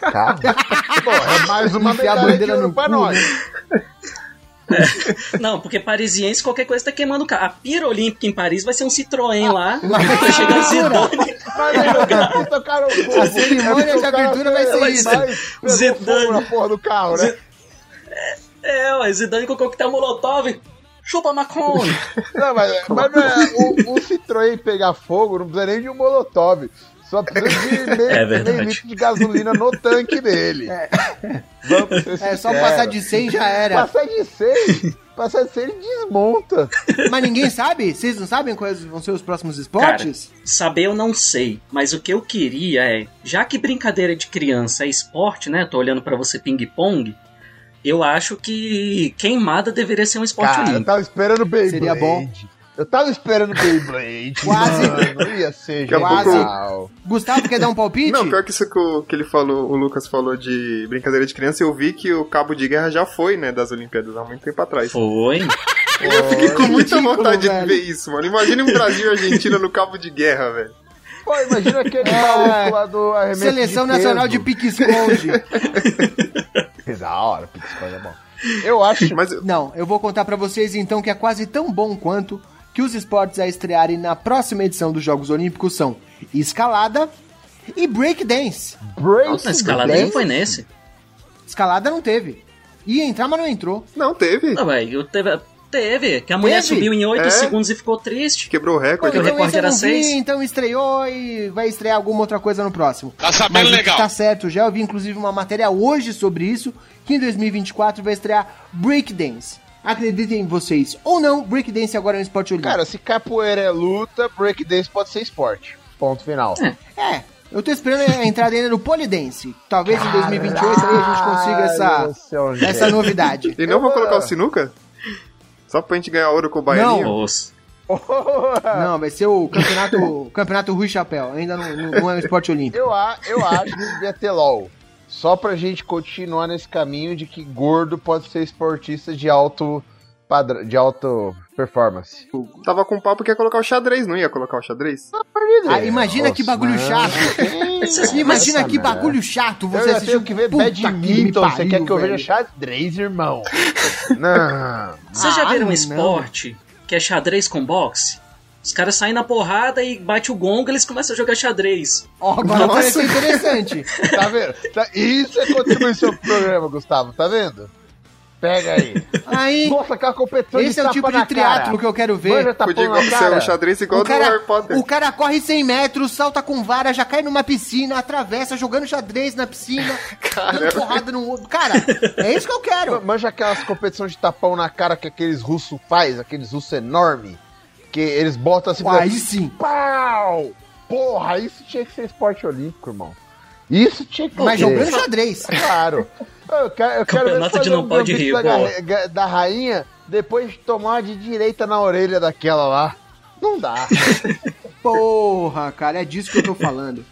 Carro? Pô, é mais uma Enfiar bandeira no pra nós. Né? Não, porque parisiense, qualquer coisa tá queimando carro. A pira olímpica em Paris vai ser um Ah, Citroën lá. mas- Vai chegar Zidane. Mas. A cerimônia É de o abertura vai ser isso. Zidane. na porra do carro, né? É, ué, Zidane com coquetel Molotov. Chupa Macron. Não, mas, mas não é, o, o Citroën pegar fogo não precisa nem de um molotov. Só precisa de meio, É meio litro de gasolina no tanque dele. Vamos ser É só passar de 100 já era. Passar de 100, passar de 100 ele desmonta. Mas ninguém sabe? Vocês não sabem quais vão ser os próximos esportes? Saber eu não sei, mas o que eu queria é, já que brincadeira de criança é esporte, né? Tô olhando pra você ping-pong. Eu acho que queimada deveria ser um esporte Cara, eu olímpico. tava esperando Beyblade. Seria bom. Eu tava esperando Beyblade. Quase. Mano, ia ser genial. Gustavo, quer dar um palpite? Não, pior que isso que, o, que ele falou, o Lucas falou de brincadeira de criança, eu vi que o cabo de guerra já foi, né, das Olimpíadas há muito tempo atrás. Foi. Eu fiquei com muita ridículo, vontade velho. de ver isso, mano. Imagina um Brasil e Argentina no cabo de guerra, velho. Pô, imagina aquele É. maluco lá do arremesso Seleção de Nacional de. Pique-Esconde. Da hora, pique-esconde é bom. Eu acho... Mas Não, eu vou contar pra vocês então que é quase tão bom quanto que os esportes a estrearem na próxima edição dos Jogos Olímpicos são escalada e breakdance. Break Nossa, escalada dance? nem foi nesse. Escalada não teve. Ia entrar, mas não entrou. não, teve. Não, velho, teve, teve. Que a mulher Teve? subiu em 8 É? segundos e ficou triste. Quebrou o recorde. Porque o né? recorde era não vi, seis. então estreou e vai estrear alguma outra coisa no próximo. Tá sabendo Mas o legal. tá certo já, eu vi inclusive uma matéria hoje sobre isso, que em 2024 vai estrear breakdance. Acreditem vocês ou não, breakdance agora é um esporte olímpico. Cara, se capoeira é luta, breakdance pode ser esporte. Ponto final. É, eu tô esperando a entrada ainda no polidense. Talvez em 2028 aí a gente consiga Caralho, essa, essa novidade. E não vou colocar o sinuca? Só pra gente ganhar ouro com o baianinho? Nossa. Não, vai ser o campeonato, campeonato Rui Chapéu. Ainda não, não- não é um esporte olímpico. Eu, a- eu acho que devia ter LOL. Só pra gente continuar nesse caminho de que gordo pode ser esportista de alto padrão, de alto performance. Tava com papo que ia colocar o xadrez, não ia colocar o xadrez? Ah, imagina que bagulho chato. Imagina que bagulho chato Eu você já assistiu. tenho que ver Puta que badminton. Você pariu, quer que eu velho. veja xadrez, irmão? Não. Vocês já Ah, viram um não. esporte que é xadrez com boxe? Os caras saem na porrada e bate o gongo e eles começam a jogar xadrez. Ó, agora pareceu interessante. Tá vendo? Tá- Isso é contribuição pro programa, Gustavo. Tá vendo? Pega aí. Aí, Nossa, aquela competição esse é o tipo na de triatlo cara. que eu quero ver. Manja Podia cara. o xadrez igual O do Harry cara, Potter. o cara corre 100 metros, salta com vara, já cai numa piscina, atravessa, jogando xadrez na piscina, dando porrada no outro. Cara, é isso que eu quero. Manja aquelas competições de tapão na cara que aqueles russos faz, aqueles russos enormes, que eles botam assim... Aí sim. Pau! Porra, isso tinha que ser esporte olímpico, irmão. Isso tinha que Mas jogando xadrez. Claro. Eu quero, eu Campeonato de não um pode rir, da, ga- da rainha depois de tomar de direita na orelha daquela lá. Não dá. Porra, cara, é disso que eu tô falando.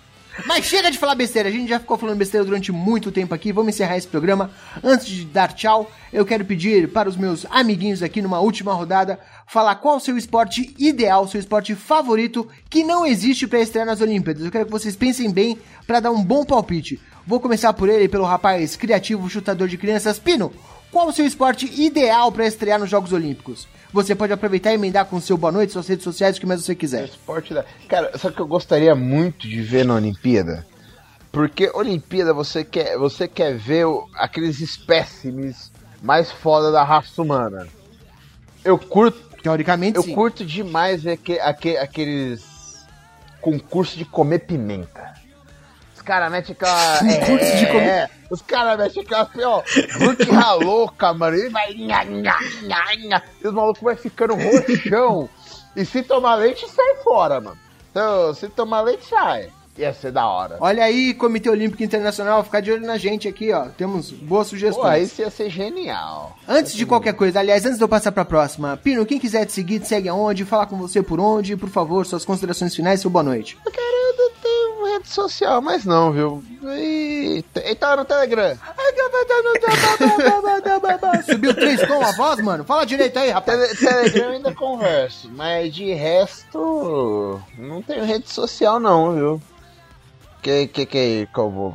Mas chega de falar besteira, a gente já ficou falando besteira durante muito tempo aqui. Vamos encerrar esse programa. Antes de dar tchau, eu quero pedir para os meus amiguinhos aqui numa última rodada falar qual o seu esporte ideal, seu esporte favorito que não existe para estrear nas Olimpíadas. Eu quero que vocês pensem bem para dar um bom palpite. Vou começar por ele, pelo rapaz criativo, chutador de crianças. Pino, qual o seu esporte ideal para estrear nos Jogos Olímpicos? Você pode aproveitar e emendar com o seu boa noite, suas redes sociais, o que mais você quiser. Esporte da. Cara, o que eu gostaria muito de ver na Olimpíada? Porque Olimpíada você quer, você quer ver o- aqueles espécimes mais foda da raça humana. Eu curto, Teoricamente, eu sim. curto demais ver aque- aque- aqueles concursos de comer pimenta. Os caras metem aquela. Concurso de É, os caras metem aquela. assim, Ó, Hulk louca, mano. Ele vai. nha, nha, nha, nha. E os malucos vai ficando roxão. E se tomar leite, sai fora, mano. Então, se tomar leite, sai. Ia ser da hora. Olha aí, Comitê Olímpico Internacional, ficar de olho na gente aqui, ó. Temos boas sugestões. Pô, isso ia ser genial. Antes de qualquer coisa, aliás, antes de eu passar pra próxima, Pino, quem quiser te seguir, te segue aonde, falar com você por onde, por favor, suas considerações finais, seu boa noite. Cara, eu não tenho rede social mais não, viu? Eita, e tá no Telegram. Subiu três tom a voz, mano? Fala direito aí, rapaz. Tele- Telegram eu ainda converso, mas de resto não tenho rede social não, viu? Que que que, que eu vou?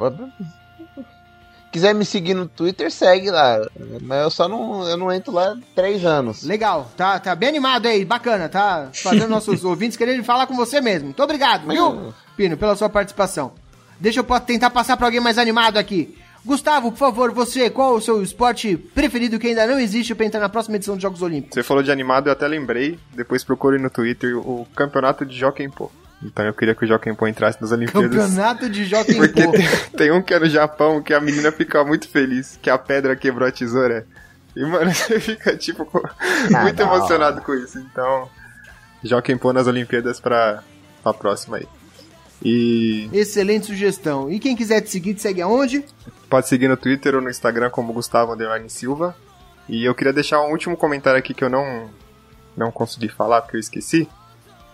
Quiser me seguir no Twitter, segue lá. Mas eu só não, eu não entro lá há três anos. Legal, tá, tá bem animado aí, bacana, tá fazendo nossos ouvintes quererem falar com você mesmo. Muito obrigado, viu, Pino, pela sua participação. Deixa eu tentar passar pra alguém mais animado aqui. Gustavo, por favor, você, qual o seu esporte preferido que ainda não existe pra entrar na próxima edição dos Jogos Olímpicos? Você falou de animado, eu até lembrei. Depois procure no Twitter o campeonato de Jockey Pô. Então eu queria que o Jockey Pô entrasse nas Olimpíadas. Campeonato de Jockey Porque Pô. tem, tem um que é no Japão que a menina fica muito feliz, que a pedra quebrou a tesoura. E, mano, você fica, tipo, com- muito da emocionado com isso. Então, Jockey Pô nas Olimpíadas pra, pra próxima aí. E Excelente sugestão. E quem quiser te seguir, te segue aonde? pode seguir no Twitter ou no Instagram como Gustavo Underline Silva. E eu queria deixar um último comentário aqui que eu não, não consegui falar porque eu esqueci.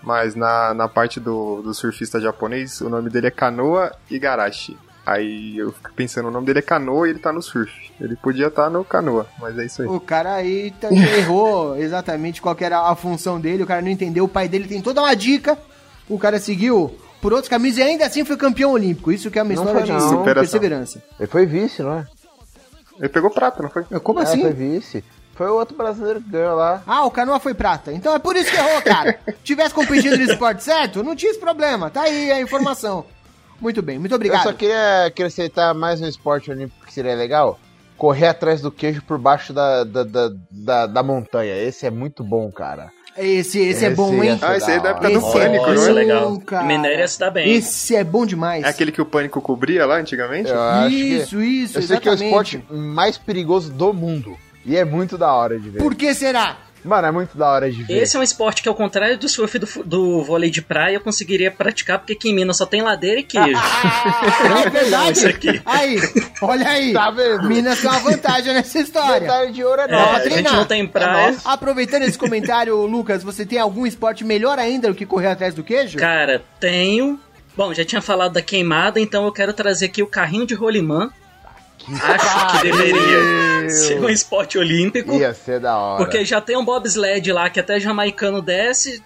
Mas na, na parte do, do surfista japonês, o nome dele é Kanoa Igarashi. Aí eu fico pensando, o nome dele é Kanoa e ele tá no surf. Ele podia estar no Canoa, mas é isso aí. O cara aí tá- errou exatamente qual que era a função dele, o cara não entendeu, o pai dele tem toda uma dica, o cara seguiu por outros caminhos e ainda assim foi campeão olímpico. Isso que é uma Não história foi, de. Superação. perseverança. Ele foi vice, não é? Ele pegou prata, não foi? Como É, assim? foi vice. Foi o outro brasileiro que ganhou lá. Ah, o Canoa foi prata. Então é por isso que errou, cara. Tivesse competido no esporte certo, não tinha esse problema. Tá aí a informação. Muito bem, muito Eu obrigado. só queria acrescentar mais um esporte olímpico que seria legal. Correr atrás do queijo por baixo da, da, da, da, da montanha. Esse é muito bom, cara. Esse, esse é Esse bom, hein? ser Ah, esse aí é da época Esse do é Pânico, bom, não Isso é é? legal. cara. Minério ia se dar bem. Esse é bom demais. É aquele que o Pânico cobria lá antigamente? Eu Isso, isso, Eu sei que é o esporte mais perigoso do mundo. E é muito da hora de ver. Por que será? Mano, é muito da hora de ver. Esse é um esporte que, ao contrário do surf e do, do vôlei de praia, eu conseguiria praticar, porque aqui em Minas só tem ladeira e queijo. Ah, é verdade. Isso aqui. Aí, olha aí. Tá vendo? Minas tem uma vantagem nessa história. Medalha de ouro é É, a gente não tem praia. Aproveitando esse comentário, Lucas, você tem algum esporte melhor ainda do que correr atrás do queijo? Cara, tenho. Bom, já tinha falado da queimada, então eu quero trazer aqui o carrinho de rolimã. Acho que deveria ser um esporte olímpico. Ia ser da hora. Porque já tem um bobsled lá que até jamaicano desce.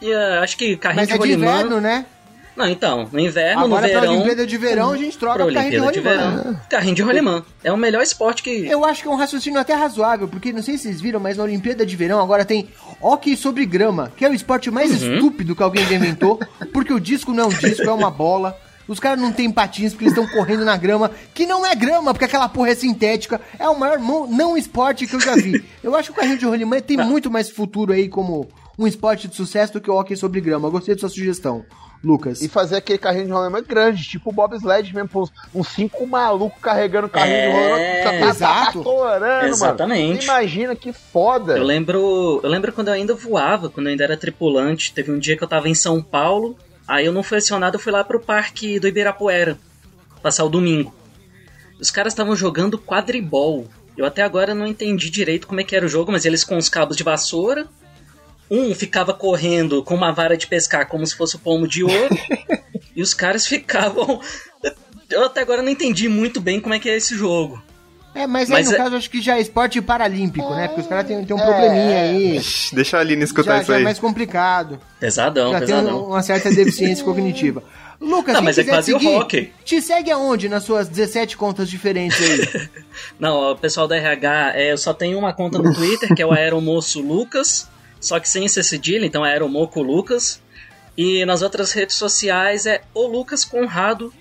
E ah, acho que carrinho Mas de é de inverno, né? Não, então, no inverno, Agora no verão. Olimpíada de verão a gente troca pra pro carrinho de de rolimã. verão. Carrinho de rolimã. É o melhor esporte que. Eu acho que é um raciocínio até razoável, porque não sei se vocês viram, mas na Olimpíada de Verão agora tem hóquei sobre grama, que é o esporte mais Uhum. estúpido que alguém já inventou, porque o disco não é um disco, é uma bola. Os caras não têm patins porque eles estão correndo na grama, que não é grama, porque aquela porra é sintética. É o maior não esporte que eu já vi. Eu acho que o carrinho de rolimã tem muito mais futuro aí como um esporte de sucesso do que o hóquei sobre grama. Eu gostei da sua sugestão, Lucas. E fazer aquele carrinho de rolemã grande, tipo o bobsled mesmo, uns cinco malucos carregando carrinho É, de rolemã. Tá, tá, tá, exato. estourando, Exatamente. Mano. Imagina que foda. Eu lembro, eu lembro quando eu ainda voava, quando eu ainda era tripulante. Teve um dia que eu tava em São Paulo, aí eu não fui acionado, eu fui lá pro parque do Ibirapuera, passar o domingo. Os caras estavam jogando quadribol. Eu até agora não entendi direito como é que era o jogo, mas eles com os cabos de vassoura. Um ficava correndo com uma vara de pescar como se fosse o pomo de ouro. e os caras ficavam. Eu até agora não entendi muito bem como é que é esse jogo. É, mas, Mas aí no é- caso acho que já é esporte paralímpico, né? Porque os caras têm, têm um probleminha aí. Shhh, Deixa a Aline escutar Já, isso já é aí. mais complicado. Pesadão, já tem pesadão. uma certa deficiência cognitiva. Lucas, Não, mas é quase o seguir, hockey. te segue aonde nas suas 17 contas diferentes aí? Não, o pessoal da RH, é, eu só tenho uma conta no Twitter, que é o Aeromoço Lucas, só que sem esse cedilha, então é Aeromoco Lucas. E nas outras redes sociais é o Lucas Conrado,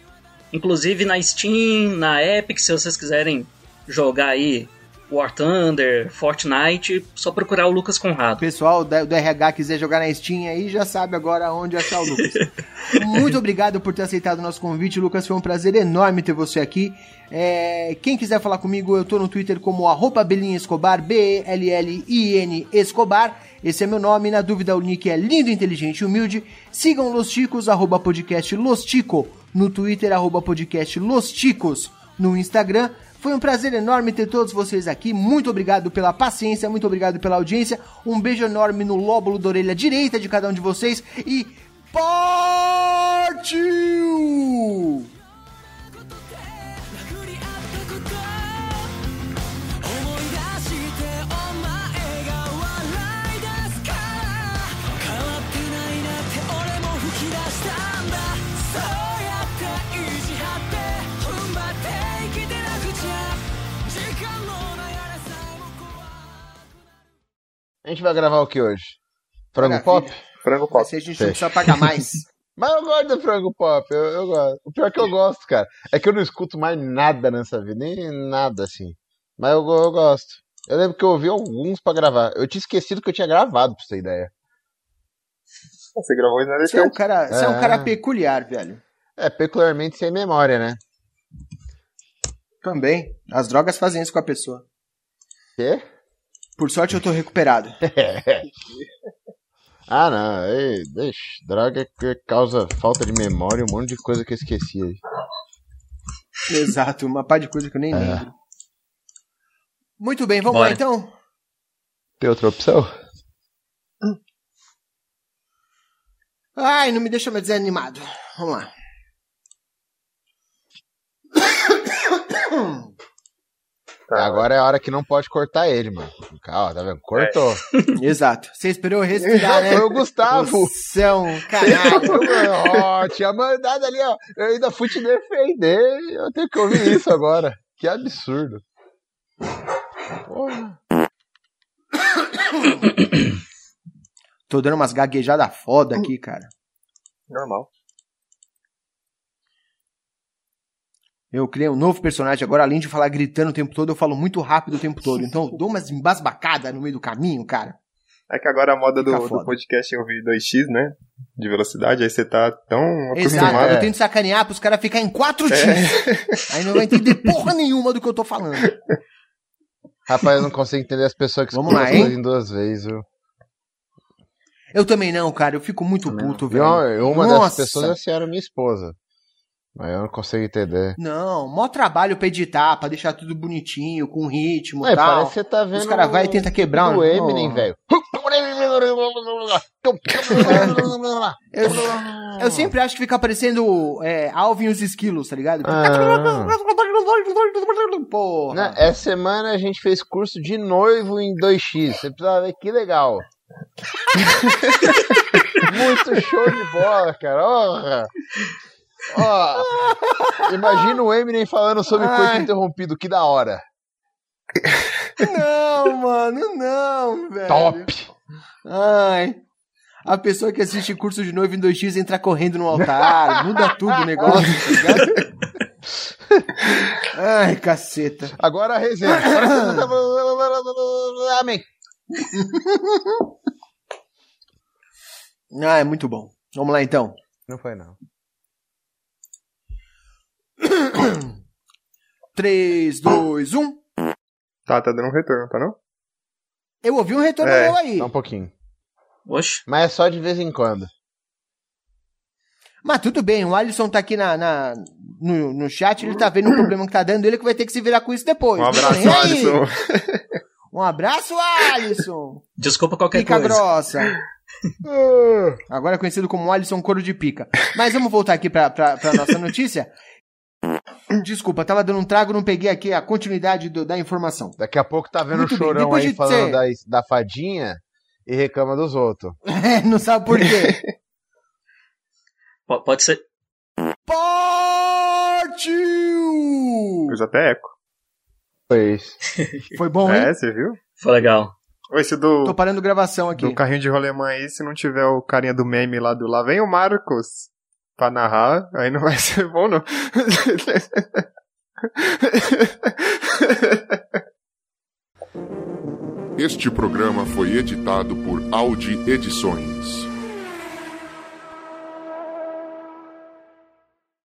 inclusive na Steam, na Epic, se vocês quiserem jogar aí War Thunder, Fortnite, só procurar o Lucas Conrado. pessoal do RH quiser jogar na Steam aí, já sabe agora onde achar o Lucas. Muito obrigado por ter aceitado o nosso convite, Lucas. Foi um prazer enorme ter você aqui. É, quem quiser falar comigo, eu tô no Twitter como arroba Escobar, B-E-L-L-I-N Escobar. Esse é meu nome. Na dúvida, o nick é lindo, inteligente e humilde. Sigam Los Ticos, arroba podcast Los Tico. No Twitter, arroba podcast Los Ticos. No Instagram. Foi um prazer enorme ter todos vocês aqui. Muito obrigado pela paciência, muito obrigado pela audiência. Um beijo enorme no lóbulo da orelha direita de cada um de vocês e partiu! A gente vai gravar o que hoje? Frango Maravilha. pop? Frango pop. ser a gente não precisa pagar mais. Mas eu gosto do frango pop, eu, eu gosto. O pior é que eu gosto, cara, é que eu não escuto mais nada nessa vida, nem nada assim. Mas eu, eu gosto. Eu lembro que eu ouvi alguns pra gravar. Eu tinha esquecido que eu tinha gravado, pra você ter ideia. Você gravou isso na Você é um cara, você é um É. cara peculiar, velho. É, peculiarmente sem memória, né? Também. As drogas fazem isso com a pessoa. Quê? Por sorte eu tô recuperado. Ah, não, ei, deixa. Droga que causa falta de memória, um monte de coisa que eu esqueci aí. Exato, uma par de coisa que eu nem É. lembro. Muito bem, vamos Bora. lá então. Tem outra opção? Ai, não me deixa mais desanimado. Vamos lá. Agora é a hora que não pode cortar ele, mano. Calma, tá vendo? Cortou. Exato. Você esperou respirar, né? Foi o Gustavo. Você é um caralho. Ó, tinha mandado ali, ó. Eu ainda fui te defender. Eu tenho que ouvir isso agora. Que absurdo. Porra. Tô dando umas gaguejadas foda aqui, cara. Normal. Eu criei um novo personagem agora, além de falar gritando o tempo todo, eu falo muito rápido o tempo todo. Então eu dou umas embasbacadas no meio do caminho, cara. É que agora a moda do, do podcast é ouvir 2x, né? De velocidade, aí você tá tão Exato, acostumado. eu tento sacanear pros caras ficarem em 4x. Aí não vai entender porra nenhuma do que eu tô falando. Rapaz, eu não consigo entender as pessoas que Vamos lá, hein? duas vezes, viu? Eu também não, cara. Eu fico muito puto, velho. uma, uma Nossa. dessas pessoas é a senhora minha esposa. Mas eu não consigo entender. Não, mó trabalho pra editar, pra deixar tudo bonitinho, com ritmo e tal. parece que você tá vendo. Os caras vai e tenta quebrar um- Eminem, Oh. velho. Eu, eu sempre acho que fica parecendo é, Alvin e os esquilos, tá ligado? Ah. Porra. Essa semana a gente fez curso de noivo em 2x. Você precisa ver que legal. Muito show de bola, cara. Ó, ó, imagina o Eminem falando sobre Ai. coisa interrompido, que da hora. Não, mano, não, velho. Top! Ai. A pessoa que assiste curso de noivo em 2x entra correndo no altar, muda tudo o negócio, tá ligado? Ai, caceta. Agora a resenha. Agora você- Amém. Ah, é muito bom. Vamos lá então. Não foi, não. 3, 2, 1. Tá, tá dando um retorno, tá não? Eu ouvi um retorno É, meu aí. Só um pouquinho. Oxe. Mas é só de vez em quando. Mas tudo bem, o Alisson tá aqui na, na- no, no chat, ele tá vendo o problema que tá dando, ele que vai ter que se virar com isso depois. Um abraço, aí. Alisson. Um abraço, Alisson. Desculpa qualquer Pica coisa. grossa. Agora é conhecido como Alisson Couro de Pica. Mas vamos voltar aqui pra, pra, pra nossa notícia. Desculpa, tava dando um trago, não peguei aqui a continuidade do- da informação. Daqui a pouco tá vendo Muito o chorão aí de falando ser- da, da fadinha e reclama dos outros. É, não sabe por quê. Po- Pode ser. Partiu! Fez até eco. Foi isso. Foi bom, hein? É, você viu? Foi legal. Esse do, Tô parando gravação aqui. do carrinho de rolemã aí, se não tiver o carinha do meme lá do lá, vem o Marcos pra narrar, aí não vai ser bom, não. Este programa foi editado por Audi Edições.